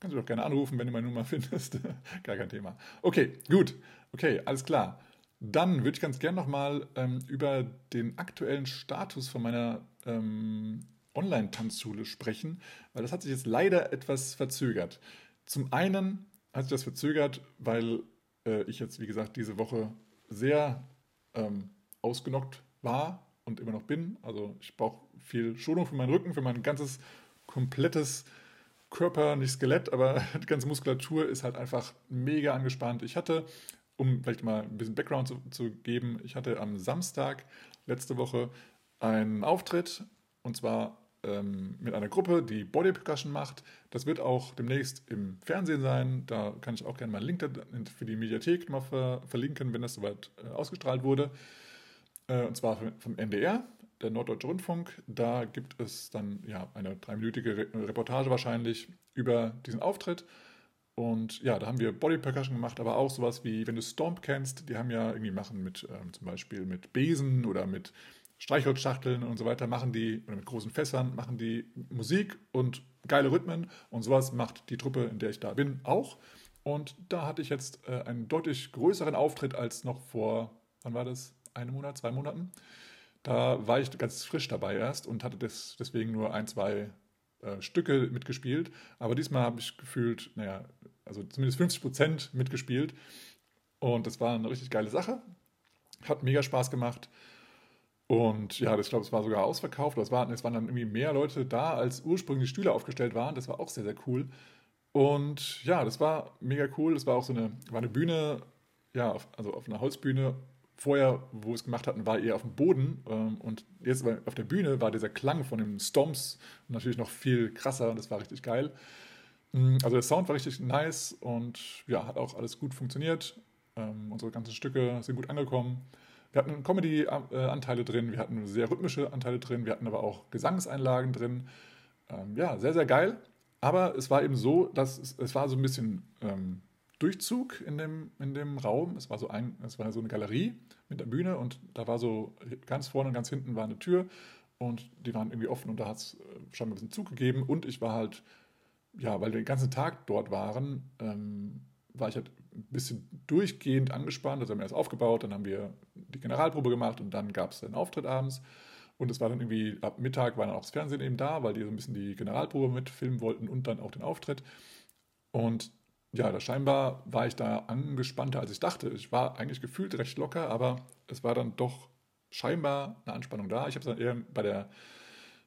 Kannst du doch gerne anrufen, wenn du meine Nummer findest. Gar kein Thema. Okay, gut. Okay, alles klar. Dann würde ich ganz gerne nochmal ähm, über den aktuellen Status von meiner ähm, Online-Tanzschule sprechen, weil das hat sich jetzt leider etwas verzögert. Zum einen hat sich das verzögert, weil äh, ich jetzt, wie gesagt, diese Woche sehr ähm, ausgenockt war und immer noch bin. Also ich brauche viel Schonung für meinen Rücken, für mein ganzes komplettes Körper, nicht Skelett, aber die ganze Muskulatur ist halt einfach mega angespannt. Ich hatte, um vielleicht mal ein bisschen Background zu, zu geben, ich hatte am Samstag letzte Woche einen Auftritt und zwar ähm, mit einer Gruppe, die Body Percussion macht. Das wird auch demnächst im Fernsehen sein. Da kann ich auch gerne mal einen Link für die Mediathek mal ver verlinken, wenn das soweit äh, ausgestrahlt wurde. Äh, und zwar vom NDR, der Norddeutsche Rundfunk. Da gibt es dann ja eine dreiminütige Re Reportage wahrscheinlich über diesen Auftritt. Und ja, da haben wir Body Percussion gemacht, aber auch sowas wie, wenn du Stomp kennst, die haben ja irgendwie machen mit ähm, zum Beispiel mit Besen oder mit Streichholzschachteln und so weiter machen die, oder mit großen Fässern, machen die Musik und geile Rhythmen und sowas macht die Truppe, in der ich da bin, auch. Und da hatte ich jetzt äh, einen deutlich größeren Auftritt als noch vor, wann war das? Einen Monat, zwei Monaten. Da war ich ganz frisch dabei erst und hatte das, deswegen nur ein, zwei äh, Stücke mitgespielt. Aber diesmal habe ich gefühlt, naja, also zumindest 50 Prozent mitgespielt. Und das war eine richtig geile Sache. Hat mega Spaß gemacht. Und ja, ich glaube, es war sogar ausverkauft. Es waren, es waren dann irgendwie mehr Leute da, als ursprünglich Stühle aufgestellt waren. Das war auch sehr, sehr cool. Und ja, das war mega cool. Das war auch so eine, war eine Bühne, ja, auf, also auf einer Holzbühne. Vorher, wo wir es gemacht hatten, war eher auf dem Boden. Ähm, und jetzt auf der Bühne war dieser Klang von den Stomps natürlich noch viel krasser und das war richtig geil. Mm, also der Sound war richtig nice und ja, hat auch alles gut funktioniert. Ähm, unsere ganzen Stücke sind gut angekommen. Wir hatten Comedy-Anteile drin, wir hatten sehr rhythmische Anteile drin, wir hatten aber auch Gesangseinlagen drin. Ähm, ja, sehr, sehr geil. Aber es war eben so, dass es, es war so ein bisschen ähm, Durchzug in dem, in dem Raum. Es war, so ein, es war so eine Galerie mit der Bühne und da war so ganz vorne und ganz hinten war eine Tür und die waren irgendwie offen und da hat es äh, schon ein bisschen Zug gegeben und ich war halt, ja, weil wir den ganzen Tag dort waren, ähm, war ich halt ein bisschen durchgehend angespannt. Also haben wir erst aufgebaut, dann haben wir die Generalprobe gemacht und dann gab es den Auftritt abends. Und es war dann irgendwie, ab Mittag war dann auch das Fernsehen eben da, weil die so ein bisschen die Generalprobe mitfilmen wollten und dann auch den Auftritt. Und ja, da scheinbar war ich da angespannter, als ich dachte. Ich war eigentlich gefühlt recht locker, aber es war dann doch scheinbar eine Anspannung da. Ich habe es dann eher bei der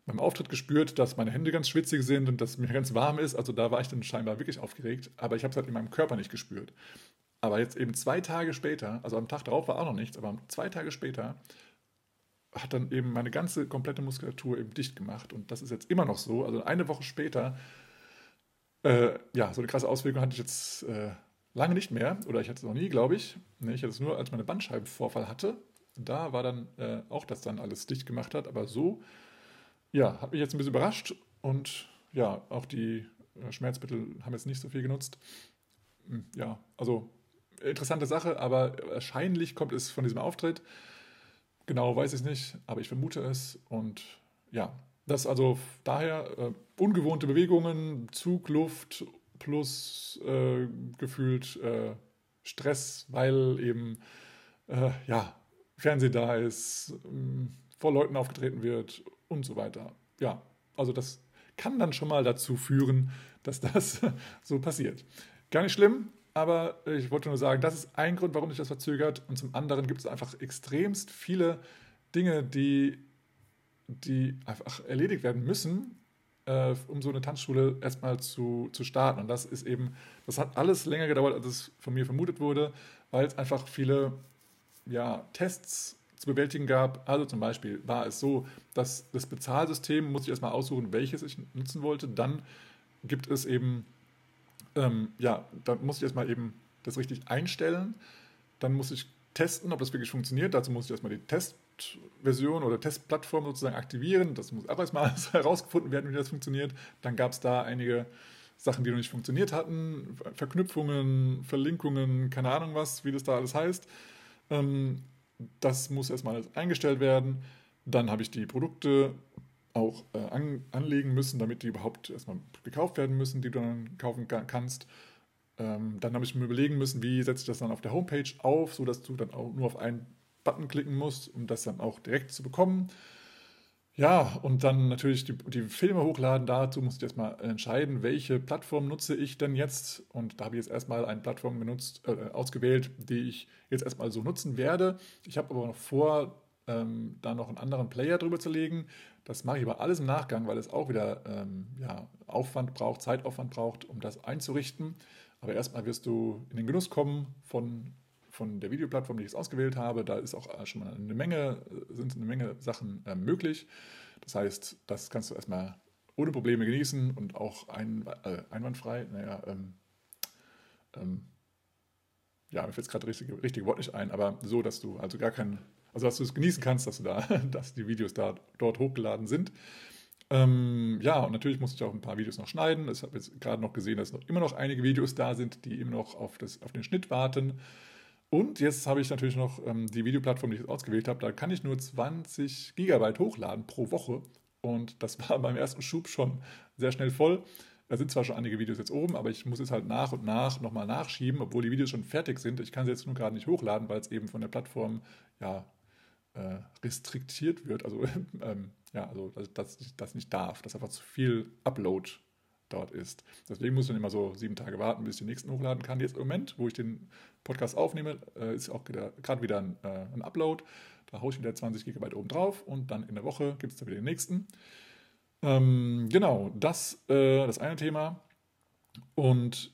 beim Auftritt gespürt, dass meine Hände ganz schwitzig sind und dass mir ganz warm ist. Also da war ich dann scheinbar wirklich aufgeregt, aber ich habe es halt in meinem Körper nicht gespürt. Aber jetzt eben zwei Tage später, also am Tag darauf war auch noch nichts, aber zwei Tage später hat dann eben meine ganze komplette Muskulatur eben dicht gemacht. Und das ist jetzt immer noch so. Also eine Woche später, äh, ja, so eine krasse Auswirkung hatte ich jetzt äh, lange nicht mehr. Oder ich hatte es noch nie, glaube ich. Nee, ich hatte es nur, als meine Bandscheibenvorfall hatte. Da war dann äh, auch, dass dann alles dicht gemacht hat. Aber so ja, hat mich jetzt ein bisschen überrascht und ja, auch die äh, Schmerzmittel haben jetzt nicht so viel genutzt. Hm, ja, also interessante Sache, aber wahrscheinlich kommt es von diesem Auftritt. Genau weiß ich es nicht, aber ich vermute es und ja, das also daher äh, ungewohnte Bewegungen, Zugluft plus äh, gefühlt äh, Stress, weil eben äh, ja Fernsehen da ist, ähm, vor Leuten aufgetreten wird und so weiter. Ja, also das kann dann schon mal dazu führen, dass das so passiert. Gar nicht schlimm, aber ich wollte nur sagen, das ist ein Grund, warum sich das verzögert. Und zum anderen gibt es einfach extremst viele Dinge, die, die einfach erledigt werden müssen, äh, um so eine Tanzschule erstmal zu, zu starten. Und das ist eben, das hat alles länger gedauert, als es von mir vermutet wurde, weil es einfach viele ja, Tests zu bewältigen gab. Also zum Beispiel war es so, dass das Bezahlsystem, muss ich erstmal aussuchen, welches ich nutzen wollte. Dann gibt es eben, ähm, ja, dann muss ich erstmal eben das richtig einstellen. Dann muss ich testen, ob das wirklich funktioniert. Dazu muss ich erstmal die Testversion oder Testplattform sozusagen aktivieren. Das muss auch erstmal herausgefunden werden, wie das funktioniert. Dann gab es da einige Sachen, die noch nicht funktioniert hatten, Verknüpfungen, Verlinkungen, keine Ahnung was, wie das da alles heißt. Ähm, das muss erstmal eingestellt werden. Dann habe ich die Produkte auch äh, an, anlegen müssen, damit die überhaupt erstmal gekauft werden müssen, die du dann kaufen kannst. Ähm, dann habe ich mir überlegen müssen, wie setze ich das dann auf der Homepage auf, sodass du dann auch nur auf einen Button klicken musst, um das dann auch direkt zu bekommen. Ja, und dann natürlich die, die, Filme hochladen. Dazu muss ich erstmal entscheiden, welche Plattform nutze ich denn jetzt. Und da habe ich jetzt erstmal eine Plattform benutzt, äh, ausgewählt, die ich jetzt erstmal so nutzen werde. Ich habe aber noch vor, ähm, da noch einen anderen Player drüber zu legen. Das mache ich aber alles im Nachgang, weil es auch wieder ähm, ja, Aufwand braucht, Zeitaufwand braucht, um das einzurichten. Aber erstmal wirst du in den Genuss kommen von, von der Videoplattform, die ich jetzt ausgewählt habe. Da ist auch schon mal eine Menge, sind eine Menge Sachen äh, möglich. Das heißt, das kannst du erstmal ohne Probleme genießen und auch ein, äh, einwandfrei. Naja, ähm, ähm, ja, mir fällt gerade das richtige, richtige Wort nicht ein, aber so, dass du also gar keinen, also dass du es genießen kannst, dass du da, dass die Videos da dort hochgeladen sind. Ähm, ja, und natürlich musste ich auch ein paar Videos noch schneiden. Ich habe jetzt gerade noch gesehen, dass noch immer noch einige Videos da sind, die immer noch auf, das, auf den Schnitt warten. Und jetzt habe ich natürlich noch ähm, die Videoplattform, die ich ausgewählt habe. Da kann ich nur 20 Gigabyte hochladen pro Woche. Und das war beim ersten Schub schon sehr schnell voll. Da sind zwar schon einige Videos jetzt oben, aber ich muss es halt nach und nach nochmal nachschieben, obwohl die Videos schon fertig sind. Ich kann sie jetzt nur gerade nicht hochladen, weil es eben von der Plattform ja äh, restriktiert wird. Also ähm, ja, also dass ich das nicht darf, dass einfach zu viel Upload dort ist. Deswegen muss dann immer so sieben Tage warten, bis ich den nächsten hochladen kann. Jetzt im Moment, wo ich den Podcast aufnehme, äh, ist auch gerade wieder ein, äh, ein, Upload. Da haue ich wieder 20 GB oben drauf und dann in der Woche gibt es da wieder den nächsten. Ähm, genau, das äh, das eine Thema. Und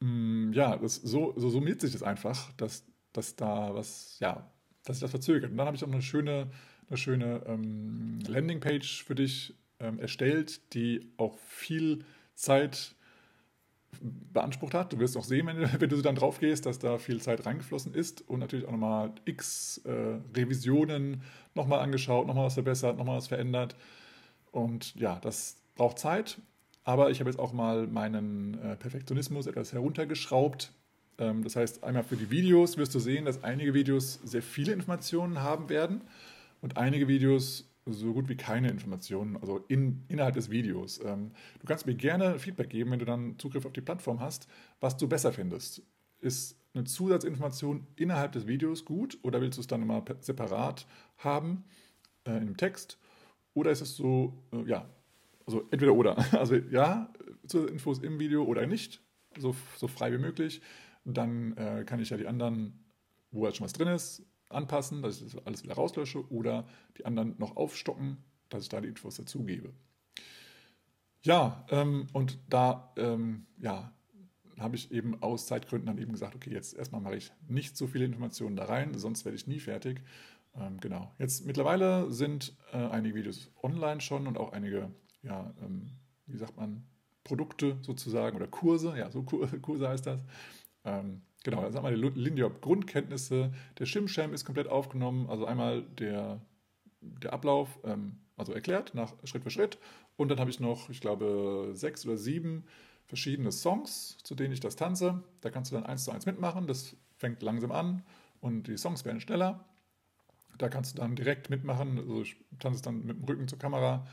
mh, mm, ja, das, so, so summiert sich das einfach, dass, dass da was, ja, dass sich das verzögert. Und dann habe ich auch eine schöne eine schöne ähm, Landingpage für dich ähm, erstellt, die auch viel Zeit beansprucht hat. Du wirst auch sehen, wenn, du dann drauf gehst, dass da viel Zeit reingeflossen ist und natürlich auch nochmal x äh, Revisionen nochmal angeschaut, nochmal was verbessert, nochmal was verändert. Und ja, das braucht Zeit, aber ich habe jetzt auch mal meinen äh, Perfektionismus etwas heruntergeschraubt. Ähm, das heißt, einmal für die Videos wirst du sehen, dass einige Videos sehr viele Informationen haben werden und einige Videos so gut wie keine Informationen, also in, innerhalb des Videos. Ähm, du kannst mir gerne Feedback geben, wenn du dann Zugriff auf die Plattform hast, was du besser findest. Ist eine Zusatzinformation innerhalb des Videos gut oder willst du es dann immer separat haben äh, einem Text? Oder ist es so, äh, ja, also entweder oder. Also ja, Zusatzinfos im Video oder nicht, so, so frei wie möglich. Dann äh, kann ich ja die anderen, wo jetzt schon was drin ist, anpassen, dass ich das alles wieder rauslösche oder die anderen noch aufstocken, dass ich da die Infos dazugebe. Ja, ähm, und da ähm, ja, habe ich eben aus Zeitgründen dann eben gesagt, okay, jetzt erstmal mache ich nicht so viele Informationen da rein, sonst werde ich nie fertig. Ähm, genau. Jetzt mittlerweile sind äh, einige Videos online schon und auch einige, ja, ähm, wie sagt man, Produkte sozusagen oder Kurse, ja, so Kurse heißt das, ähm, Genau, dann sagen wir die Lindiop Grundkenntnisse. Der Shimsham ist komplett aufgenommen, also einmal der, der Ablauf, ähm, also erklärt, nach Schritt für Schritt. Und dann habe ich noch, ich glaube, sechs oder sieben verschiedene Songs, zu denen ich das tanze. Da kannst du dann eins zu eins mitmachen. Das fängt langsam an und die Songs werden schneller. Da kannst du dann direkt mitmachen. Also ich tanze dann mit dem Rücken zur Kamera.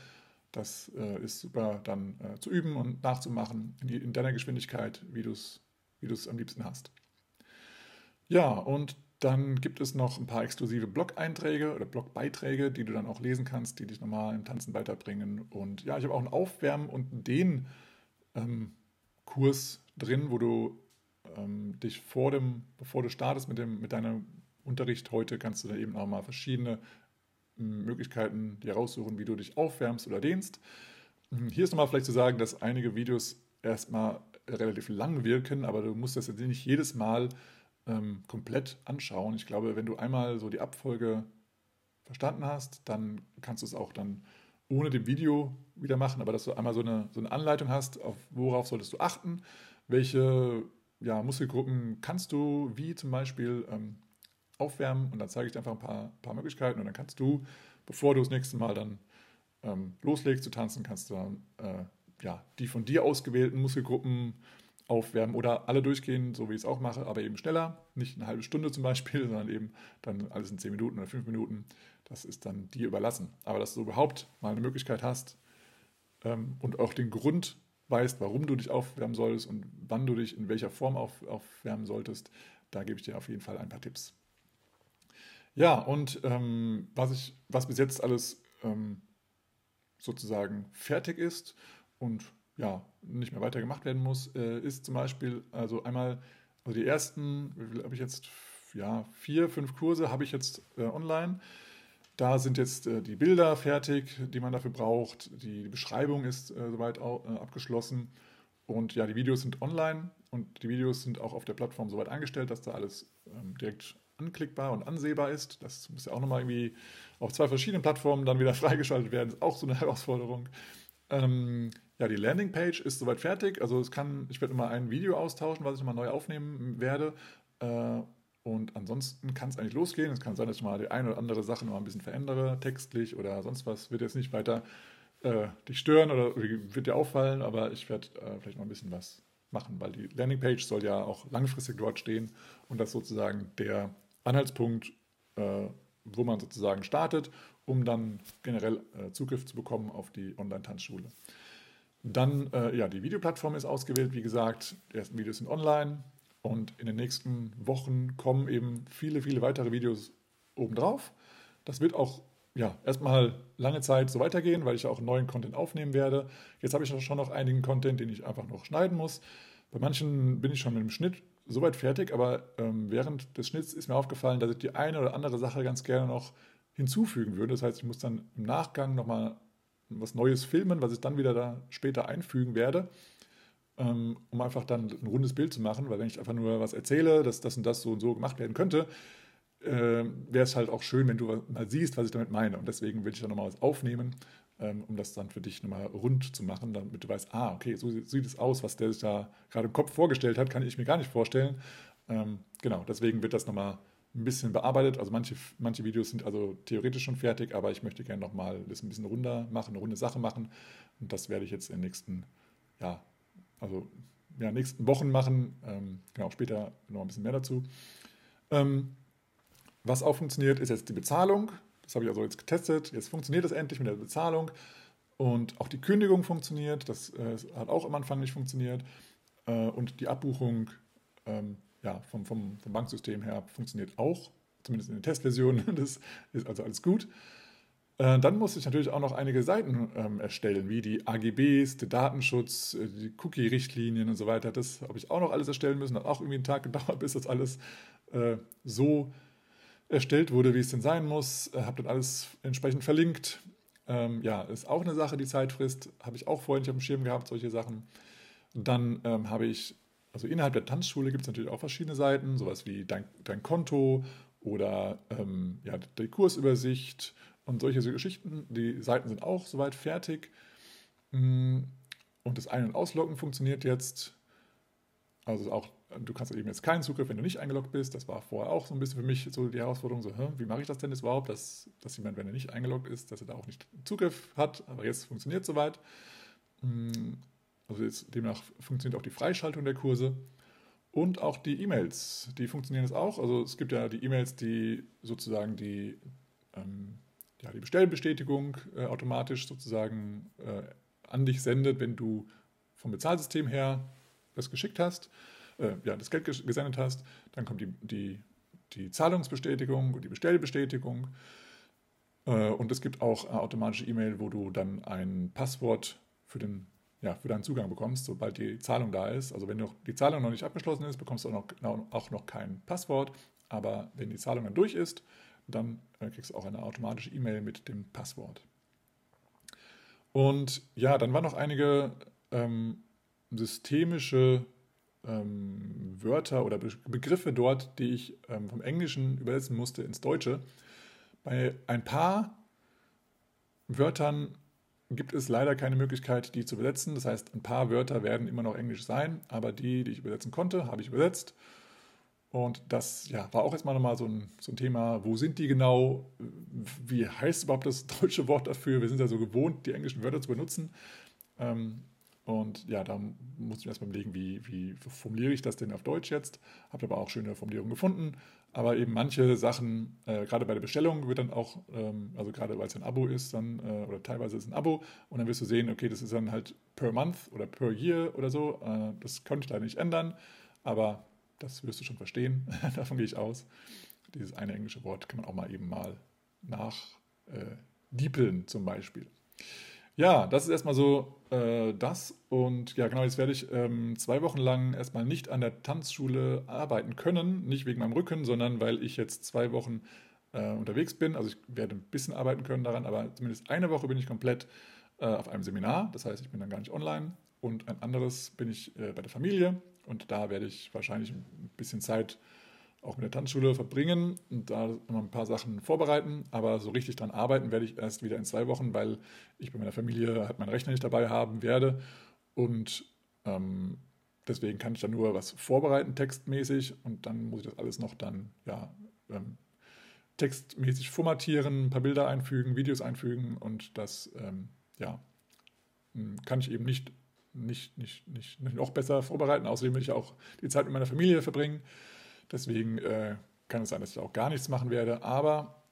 Das äh, ist super dann äh, zu üben und nachzumachen in, in deiner Geschwindigkeit, wie du es wie am liebsten hast. Ja, und dann gibt es noch ein paar exklusive Blog-Einträge oder Blogbeiträge, die du dann auch lesen kannst, die dich nochmal im Tanzen weiterbringen. Und ja, ich habe auch einen Aufwärmen- und den ähm, drin, wo du ähm, dich vor dem, bevor du startest mit, dem, mit deinem Unterricht heute, kannst du da eben auch mal verschiedene ähm, Möglichkeiten dir raussuchen, wie du dich aufwärmst oder dehnst. Hm, hier ist nochmal vielleicht zu sagen, dass einige Videos erstmal relativ lang wirken, aber du musst das jetzt nicht jedes Mal ähm, komplett anschauen. Ich glaube, wenn du einmal so die Abfolge verstanden hast, dann kannst du es auch dann ohne dem Video wieder machen, aber dass du einmal so eine, so eine Anleitung hast, auf worauf solltest du achten, welche ja, Muskelgruppen kannst du wie zum Beispiel ähm, aufwärmen? Und dann zeige ich dir einfach ein paar, paar Möglichkeiten. Und dann kannst du, bevor du das nächste Mal dann ähm, loslegst zu tanzen, kannst du dann äh, ja, die von dir ausgewählten Muskelgruppen aufwärmen oder alle durchgehen, so wie ich es auch mache, aber eben schneller, nicht eine halbe Stunde zum Beispiel, sondern eben dann alles in zehn Minuten oder fünf Minuten. Das ist dann dir überlassen. Aber dass du überhaupt mal eine Möglichkeit hast ähm, und auch den Grund weißt, warum du dich aufwärmen solltest und wann du dich in welcher Form auf, aufwärmen solltest, da gebe ich dir auf jeden Fall ein paar Tipps. Ja, und ähm, was, ich, was bis jetzt alles ähm, sozusagen fertig ist und ja, nicht mehr weiter gemacht werden muss, äh, ist zum Beispiel, also einmal, also die ersten, habe ich jetzt, ja, vier, fünf Kurse habe ich jetzt äh, online. Da sind jetzt äh, die Bilder fertig, die man dafür braucht. Die Beschreibung ist äh, soweit auch, äh, abgeschlossen. Und ja, die Videos sind online und die Videos sind auch auf der Plattform soweit eingestellt, dass da alles ähm, direkt anklickbar und ansehbar ist. Das muss ja auch nochmal irgendwie auf zwei verschiedenen Plattformen dann wieder freigeschaltet werden. Das ist auch so eine Herausforderung. Ähm, ja, die Landingpage ist soweit fertig. Also es kann, ich werde immer ein Video austauschen, was ich nochmal neu aufnehmen werde. Äh, und ansonsten kann es eigentlich losgehen. Es kann sein, dass ich mal die eine oder andere Sache noch ein bisschen verändere, textlich oder sonst was. Wird jetzt nicht weiter äh, dich stören oder wird dir auffallen, aber ich werde äh, vielleicht noch ein bisschen was machen, weil die Landingpage soll ja auch langfristig dort stehen und das sozusagen der Anhaltspunkt, äh, wo man sozusagen startet, um dann generell äh, Zugriff zu bekommen auf die Online-Tanzschule. Dann, äh, ja, die Videoplattform ist ausgewählt, wie gesagt. Die ersten Videos sind online und in den nächsten Wochen kommen eben viele, viele weitere Videos obendrauf. Das wird auch ja, erstmal lange Zeit so weitergehen, weil ich auch neuen Content aufnehmen werde. Jetzt habe ich schon noch einigen Content, den ich einfach noch schneiden muss. Bei manchen bin ich schon mit dem Schnitt soweit fertig, aber ähm, während des Schnitts ist mir aufgefallen, dass ich die eine oder andere Sache ganz gerne noch hinzufügen würde. Das heißt, ich muss dann im Nachgang nochmal was Neues filmen, was ich dann wieder da später einfügen werde, ähm, um einfach dann ein rundes Bild zu machen, weil wenn ich einfach nur was erzähle, dass das und das so und so gemacht werden könnte, äh, wäre es halt auch schön, wenn du mal siehst, was ich damit meine. Und deswegen will ich da nochmal was aufnehmen, ähm, um das dann für dich nochmal rund zu machen, damit du weißt, ah, okay, so sieht es aus, was der sich da gerade im Kopf vorgestellt hat, kann ich mir gar nicht vorstellen. Ähm, genau, deswegen wird das nochmal ein bisschen bearbeitet. Also manche, manche Videos sind also theoretisch schon fertig, aber ich möchte gerne nochmal das ein bisschen runder machen, eine runde Sache machen. Und das werde ich jetzt in den nächsten, ja, also ja, nächsten Wochen machen. Ähm, genau, später noch ein bisschen mehr dazu. Ähm, was auch funktioniert, ist jetzt die Bezahlung. Das habe ich also jetzt getestet. Jetzt funktioniert es endlich mit der Bezahlung. Und auch die Kündigung funktioniert. Das äh, hat auch am Anfang nicht funktioniert. Äh, und die Abbuchung ähm, ja, vom, vom, vom Banksystem her funktioniert auch, zumindest in den Testversionen. Das ist also alles gut. Äh, dann muss ich natürlich auch noch einige Seiten ähm, erstellen, wie die AGBs, der Datenschutz, äh, die Cookie-Richtlinien und so weiter. Das habe ich auch noch alles erstellen müssen. Hat auch irgendwie einen Tag gedauert, bis das alles äh, so erstellt wurde, wie es denn sein muss. Äh, habe dann alles entsprechend verlinkt. Ähm, ja, ist auch eine Sache, die Zeit frisst. Habe ich auch vorhin nicht auf dem Schirm gehabt, solche Sachen. Dann ähm, habe ich also innerhalb der Tanzschule gibt es natürlich auch verschiedene Seiten, sowas wie dein, dein Konto oder ähm, ja, die Kursübersicht und solche so Geschichten. Die Seiten sind auch soweit fertig. Mm, und das Ein- und Ausloggen funktioniert jetzt. Also auch, du kannst eben jetzt keinen Zugriff, wenn du nicht eingeloggt bist. Das war vorher auch so ein bisschen für mich so die Herausforderung, so, wie mache ich das denn jetzt überhaupt, dass, dass jemand, wenn er nicht eingeloggt ist, dass er da auch nicht Zugriff hat. Aber jetzt funktioniert es soweit. Also jetzt, demnach funktioniert auch die Freischaltung der Kurse und auch die E-Mails. Die funktionieren jetzt auch. Also es gibt ja die E-Mails, die sozusagen die, ähm, ja, die Bestellbestätigung äh, automatisch sozusagen äh, an dich sendet, wenn du vom Bezahlsystem her das geschickt hast, äh, ja, das Geld gesendet hast. Dann kommt die, die, die Zahlungsbestätigung und die Bestellbestätigung. Äh, und es gibt auch automatische E-Mail, wo du dann ein Passwort für den ja, für deinen Zugang bekommst, sobald die Zahlung da ist. Also wenn noch die Zahlung noch nicht abgeschlossen ist, bekommst du auch noch, auch noch kein Passwort. Aber wenn die Zahlung dann durch ist, dann äh, kriegst du auch eine automatische E-Mail mit dem Passwort. Und ja, dann waren noch einige ähm, systemische ähm, Wörter oder Be Begriffe dort, die ich ähm, vom Englischen übersetzen musste ins Deutsche. Bei ein paar Wörtern gibt es leider keine Möglichkeit, die zu übersetzen. Das heißt, ein paar Wörter werden immer noch Englisch sein, aber die, die ich übersetzen konnte, habe ich übersetzt. Und das ja, war auch erstmal nochmal so ein, so ein Thema, wo sind die genau? Wie heißt überhaupt das deutsche Wort dafür? Wir sind ja so gewohnt, die englischen Wörter zu benutzen. Ähm, und ja, da musste ich erstmal überlegen, wie, wie formuliere ich das denn auf Deutsch jetzt. Habe aber auch schöne Formulierungen gefunden. Aber eben manche Sachen, äh, gerade bei der Bestellung wird dann auch, ähm, also gerade weil es ein Abo ist, dann, äh, oder teilweise ist es ein Abo, und dann wirst du sehen, okay, das ist dann halt per month oder per year oder so. Äh, das konnte ich leider nicht ändern, aber das wirst du schon verstehen. Davon gehe ich aus. Dieses eine englische Wort kann man auch mal eben mal nachdiepeln, äh, zum Beispiel. Ja, das ist erstmal so äh, das. Und ja, genau, jetzt werde ich ähm, zwei Wochen lang erstmal nicht an der Tanzschule arbeiten können. Nicht wegen meinem Rücken, sondern weil ich jetzt zwei Wochen äh, unterwegs bin. Also ich werde ein bisschen arbeiten können daran, aber zumindest eine Woche bin ich komplett äh, auf einem Seminar. Das heißt, ich bin dann gar nicht online. Und ein anderes bin ich äh, bei der Familie. Und da werde ich wahrscheinlich ein bisschen Zeit auch mit der Tanzschule verbringen und da noch ein paar Sachen vorbereiten. Aber so richtig dran arbeiten werde ich erst wieder in zwei Wochen, weil ich bei meiner Familie halt meinen Rechner nicht dabei haben werde. Und ähm, deswegen kann ich dann nur was vorbereiten, textmäßig. Und dann muss ich das alles noch dann, ja, ähm, textmäßig formatieren, ein paar Bilder einfügen, Videos einfügen. Und das, ähm, ja, hm, kann ich eben nicht, nicht, nicht, nicht, nicht noch besser vorbereiten. Außerdem will ich auch die Zeit mit meiner Familie verbringen. Deswegen äh, kann es sein, dass ich auch gar nichts machen werde. Aber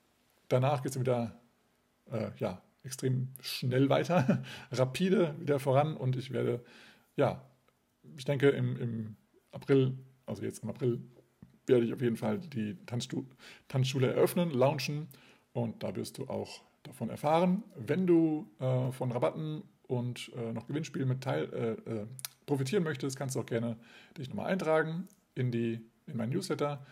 danach geht es wieder äh, ja, extrem schnell weiter, rapide wieder voran. Und ich werde, ja, ich denke im, im April, also jetzt im April, werde ich auf jeden Fall die Tanzstu Tanzschule eröffnen, launchen. Und da wirst du auch davon erfahren. Wenn du äh, von Rabatten und äh, noch Gewinnspielen mit teil, äh, äh profitieren möchtest, kannst du auch gerne dich nochmal eintragen in die in meinen Newsletter.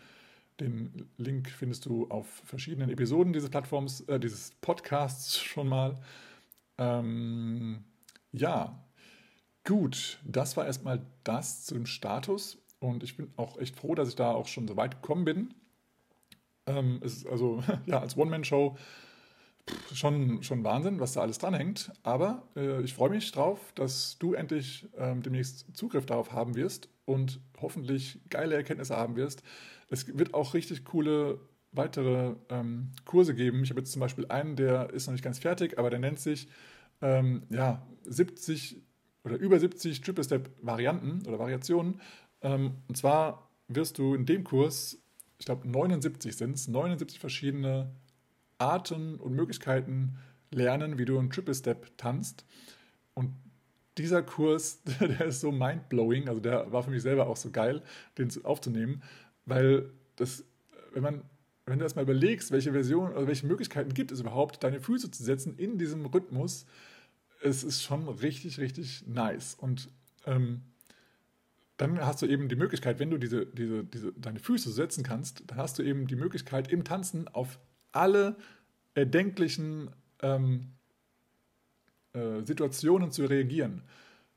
Den Link findest du auf verschiedenen Episoden dieses Plattforms, äh, dieses Podcasts schon mal. Ähm, ja, gut, das war erstmal das zu dem Status und ich bin auch echt froh, dass ich da auch schon so weit gekommen bin. Ähm, es ist also ja als One-Man-Show schon, schon Wahnsinn, was da alles dranhängt. Aber äh, ich freue mich drauf, dass du endlich ähm, demnächst Zugriff darauf haben wirst und hoffentlich geile Erkenntnisse haben wirst. Es wird auch richtig coole weitere ähm, Kurse geben. Ich habe jetzt zum Beispiel einen, der ist noch nicht ganz fertig, aber der nennt sich ähm, ja, 70 oder über 70 Triple-Step-Varianten oder Variationen. Ähm, und zwar wirst du in dem Kurs, ich glaube 79 sind es, 79 verschiedene Arten und Möglichkeiten lernen, wie du einen Triple-Step tanzt. Und dieser Kurs, der ist so mindblowing, also der war für mich selber auch so geil, den aufzunehmen, weil das, wenn man, wenn du erstmal überlegst, welche Version oder welche Möglichkeiten gibt es überhaupt, deine Füße zu setzen in diesem Rhythmus, es ist schon richtig, richtig nice. Und ähm, dann hast du eben die Möglichkeit, wenn du diese, diese, diese, deine Füße setzen kannst, dann hast du eben die Möglichkeit im Tanzen auf alle erdenklichen ähm, äh, Situationen zu reagieren.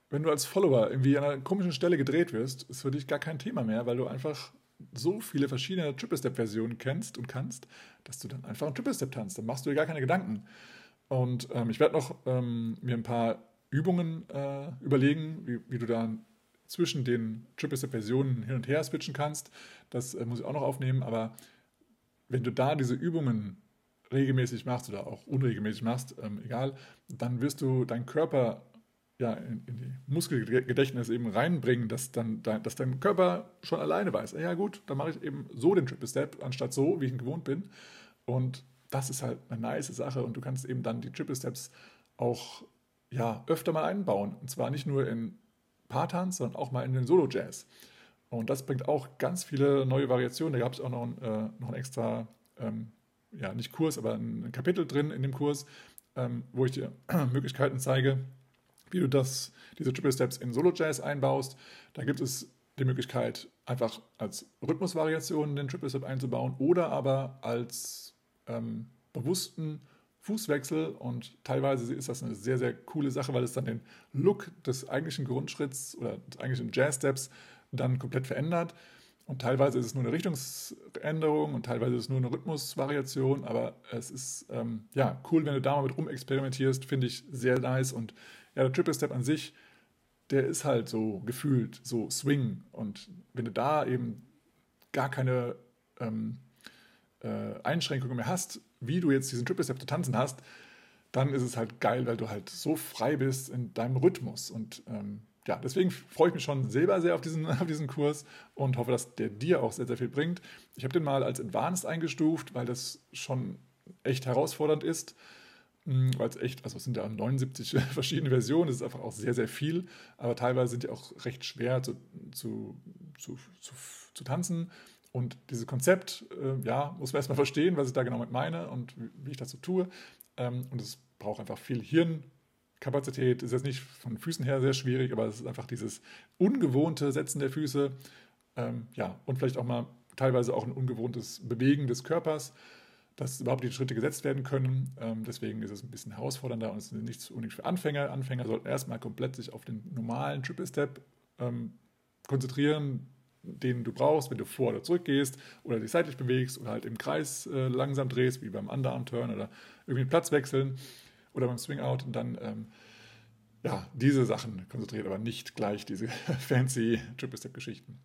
Wenn du als Follower irgendwie an einer komischen Stelle gedreht wirst, ist für dich gar kein Thema mehr, weil du einfach so viele verschiedene Triple-Step-Versionen kennst und kannst, dass du dann einfach einen Triple-Step tanzt. Dann machst du dir gar keine Gedanken. Und ähm, ich werde noch ähm, mir ein paar Übungen äh, überlegen, wie, wie, du dann zwischen den Triple-Step-Versionen hin und her switchen kannst. Das äh, muss ich auch noch aufnehmen. Aber wenn du da diese Übungen regelmäßig machst oder auch unregelmäßig machst, ähm, egal, dann wirst du deinen Körper ja, in, in die Muskelgedächtnis eben reinbringen, dass, dann, dass dein Körper schon alleine weiß, ja gut, dann mache ich eben so den Triple Step, anstatt so, wie ich ihn gewohnt bin. Und das ist halt eine nice Sache und du kannst eben dann die Triple Steps auch ja, öfter mal einbauen. Und zwar nicht nur in Paartanz, sondern auch mal in den Solo-Jazz. Und das bringt auch ganz viele neue Variationen. Da gab es auch noch ein, äh, noch ein extra ähm, ja, nicht Kurs, aber ein Kapitel drin in dem Kurs, ähm, wo ich dir Möglichkeiten zeige, wie du das, diese Triple Steps in Solo Jazz einbaust. Da gibt es die Möglichkeit, einfach als Rhythmusvariation den Triple Step einzubauen oder aber als ähm, bewussten Fußwechsel und teilweise ist das eine sehr, sehr coole Sache, weil es dann den Look des eigentlichen Grundschritts oder des eigentlichen Jazz-Steps dann komplett verändert. Und teilweise ist es nur eine Richtungsänderung und teilweise ist es nur eine Rhythmusvariation, aber es ist ähm, ja cool, wenn du da mal mit rumexperimentierst, finde ich sehr nice. Und ja, der Triple Step an sich, der ist halt so gefühlt so Swing. Und wenn du da eben gar keine ähm, äh, Einschränkungen mehr hast, wie du jetzt diesen Triple Step zu tanzen hast, dann ist es halt geil, weil du halt so frei bist in deinem Rhythmus. Und ähm, ja, deswegen freue ich mich schon selber sehr auf diesen, auf diesen Kurs und hoffe, dass der dir auch sehr, sehr viel bringt. Ich habe den mal als Advanced eingestuft, weil das schon echt herausfordernd ist. Hm, weil es echt, also es sind ja 79 verschiedene Versionen, es ist einfach auch sehr, sehr viel, aber teilweise sind die auch recht schwer zu, zu, zu, zu, zu tanzen. Und dieses Konzept, äh, ja, muss man erstmal verstehen, was ich da genau mit meine und wie, ich das so tue. Ähm, und es braucht einfach viel Hirn, Kapazität ist jetzt nicht von Füßen her sehr schwierig, aber es ist einfach dieses ungewohnte Setzen der Füße. Ähm, ja, und vielleicht auch mal teilweise auch ein ungewohntes Bewegen des Körpers, dass überhaupt die Schritte gesetzt werden können. Ähm, deswegen ist es ein bisschen herausfordernder und es ist nichts unbedingt für Anfänger. Anfänger sollten erstmal komplett sich auf den normalen Triple Step ähm, konzentrieren, den du brauchst, wenn du vor oder zurück gehst oder dich seitlich bewegst oder halt im Kreis äh, langsam drehst, wie beim Underarm Turn oder irgendwie den Platz wechseln oder beim Swing Out und dann ähm, ja, diese Sachen konzentriert, aber nicht gleich diese fancy Triple Step Geschichten.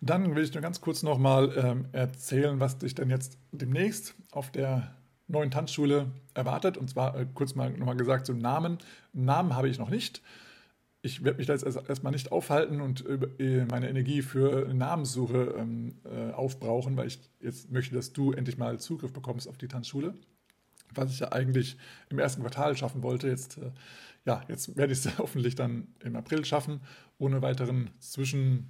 Dann will ich nur ganz kurz nochmal ähm, erzählen, was dich denn jetzt demnächst auf der neuen Tanzschule erwartet. Und zwar äh, kurz mal nochmal gesagt zum Namen. Namen habe ich noch nicht. Ich werde mich da jetzt erstmal nicht aufhalten und äh, meine Energie für Namenssuche ähm, äh, aufbrauchen, weil ich jetzt möchte, dass du endlich mal Zugriff bekommst auf die Tanzschule was ich ja eigentlich im ersten Quartal schaffen wollte. Jetzt, äh, ja, jetzt werde ich es hoffentlich dann im April schaffen, ohne weiteren Zwischen,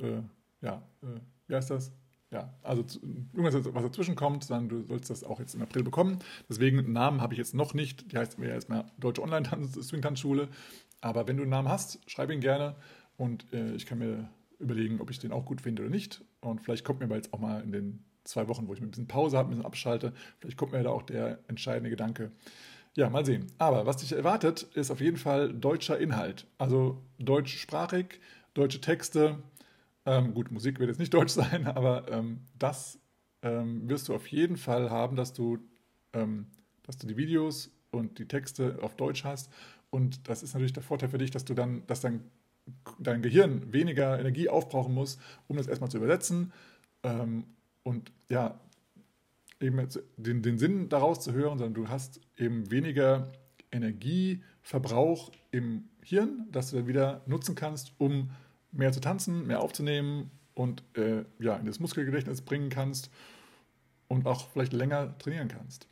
äh, ja, äh, wie heißt das? Ja, also irgendwas, was dazwischen kommt, sondern du sollst das auch jetzt im April bekommen. Deswegen einen Namen habe ich jetzt noch nicht. Die heißt mir erstmal Deutsche Online-Swing-Tanzschule. Aber wenn du einen Namen hast, schreib ihn gerne und äh, ich kann mir überlegen, ob ich den auch gut finde oder nicht. Und vielleicht kommt mir aber jetzt auch mal in den zwei Wochen, wo ich ein bisschen Pause habe, ein bisschen abschalte. Vielleicht kommt mir da auch der entscheidende Gedanke. Ja, mal sehen. Aber was dich erwartet, ist auf jeden Fall deutscher Inhalt. Also deutschsprachig, deutsche Texte. Ähm, gut, Musik wird jetzt nicht deutsch sein, aber ähm, das ähm, wirst du auf jeden Fall haben, dass du, ähm, dass du die Videos und die Texte auf Deutsch hast. Und das ist natürlich der Vorteil für dich, dass du dann, dass dein, dein Gehirn weniger Energie aufbrauchen muss, um das erstmal zu übersetzen ähm, und ja, eben den, den Sinn daraus zu hören, sondern du hast eben weniger Energieverbrauch im Hirn, das du dann wieder nutzen kannst, um mehr zu tanzen, mehr aufzunehmen und äh, ja, in das Muskelgedächtnis bringen kannst und auch vielleicht länger trainieren kannst.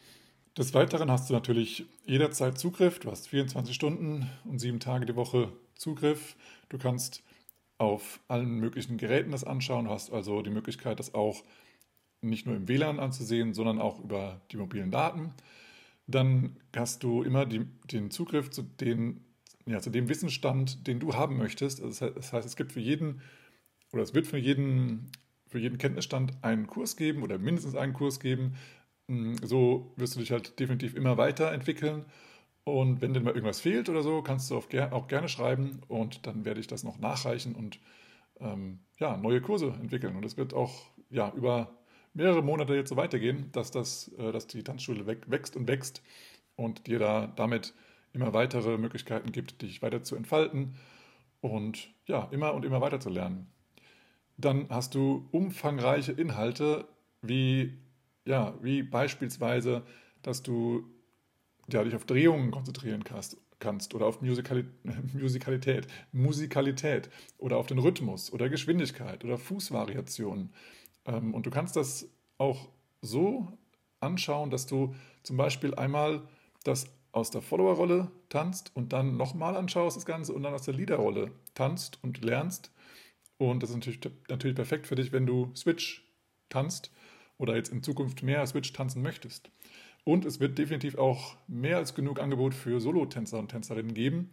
Des Weiteren hast du natürlich jederzeit Zugriff. Du hast 24 Stunden und sieben Tage die Woche Zugriff. Du kannst auf allen möglichen Geräten das anschauen. Du hast also die Möglichkeit, das auch nicht nur im WLAN anzusehen, sondern auch über die mobilen Daten. Dann hast du immer die, den Zugriff zu, den, ja, zu dem Wissensstand, den du haben möchtest. Also das heißt, es gibt für jeden oder es wird für jeden, für jeden Kenntnisstand einen Kurs geben oder mindestens einen Kurs geben. Hm, so wirst du dich halt definitiv immer weiterentwickeln. Und wenn dir mal irgendwas fehlt oder so, kannst du auch gerne schreiben und dann werde ich das noch nachreichen und ähm, ja, neue Kurse entwickeln. Und es wird auch ja, über mehrere Monate jetzt so weitergehen, dass, das, äh, dass die Tanzschule wächst und wächst und dir da damit immer weitere Möglichkeiten gibt, dich weiter zu entfalten und ja, immer und immer weiter zu lernen. Dann hast du umfangreiche Inhalte, wie, ja, wie beispielsweise, dass du ja, dich auf Drehungen konzentrieren kannst, kannst oder auf Musikali Musikalität, Musikalität oder auf den Rhythmus oder Geschwindigkeit oder Fußvariationen ähm, und du kannst das auch so anschauen, dass du zum Beispiel einmal das aus der Follower-Rolle tanzt und dann nochmal anschaust das Ganze und dann aus der Leader-Rolle tanzt und lernst. Und das ist natürlich, natürlich perfekt für dich, wenn du Switch tanzt oder jetzt in Zukunft mehr Switch tanzen möchtest. Und es wird definitiv auch mehr als genug Angebot für Solo-Tänzer und Tänzerinnen geben,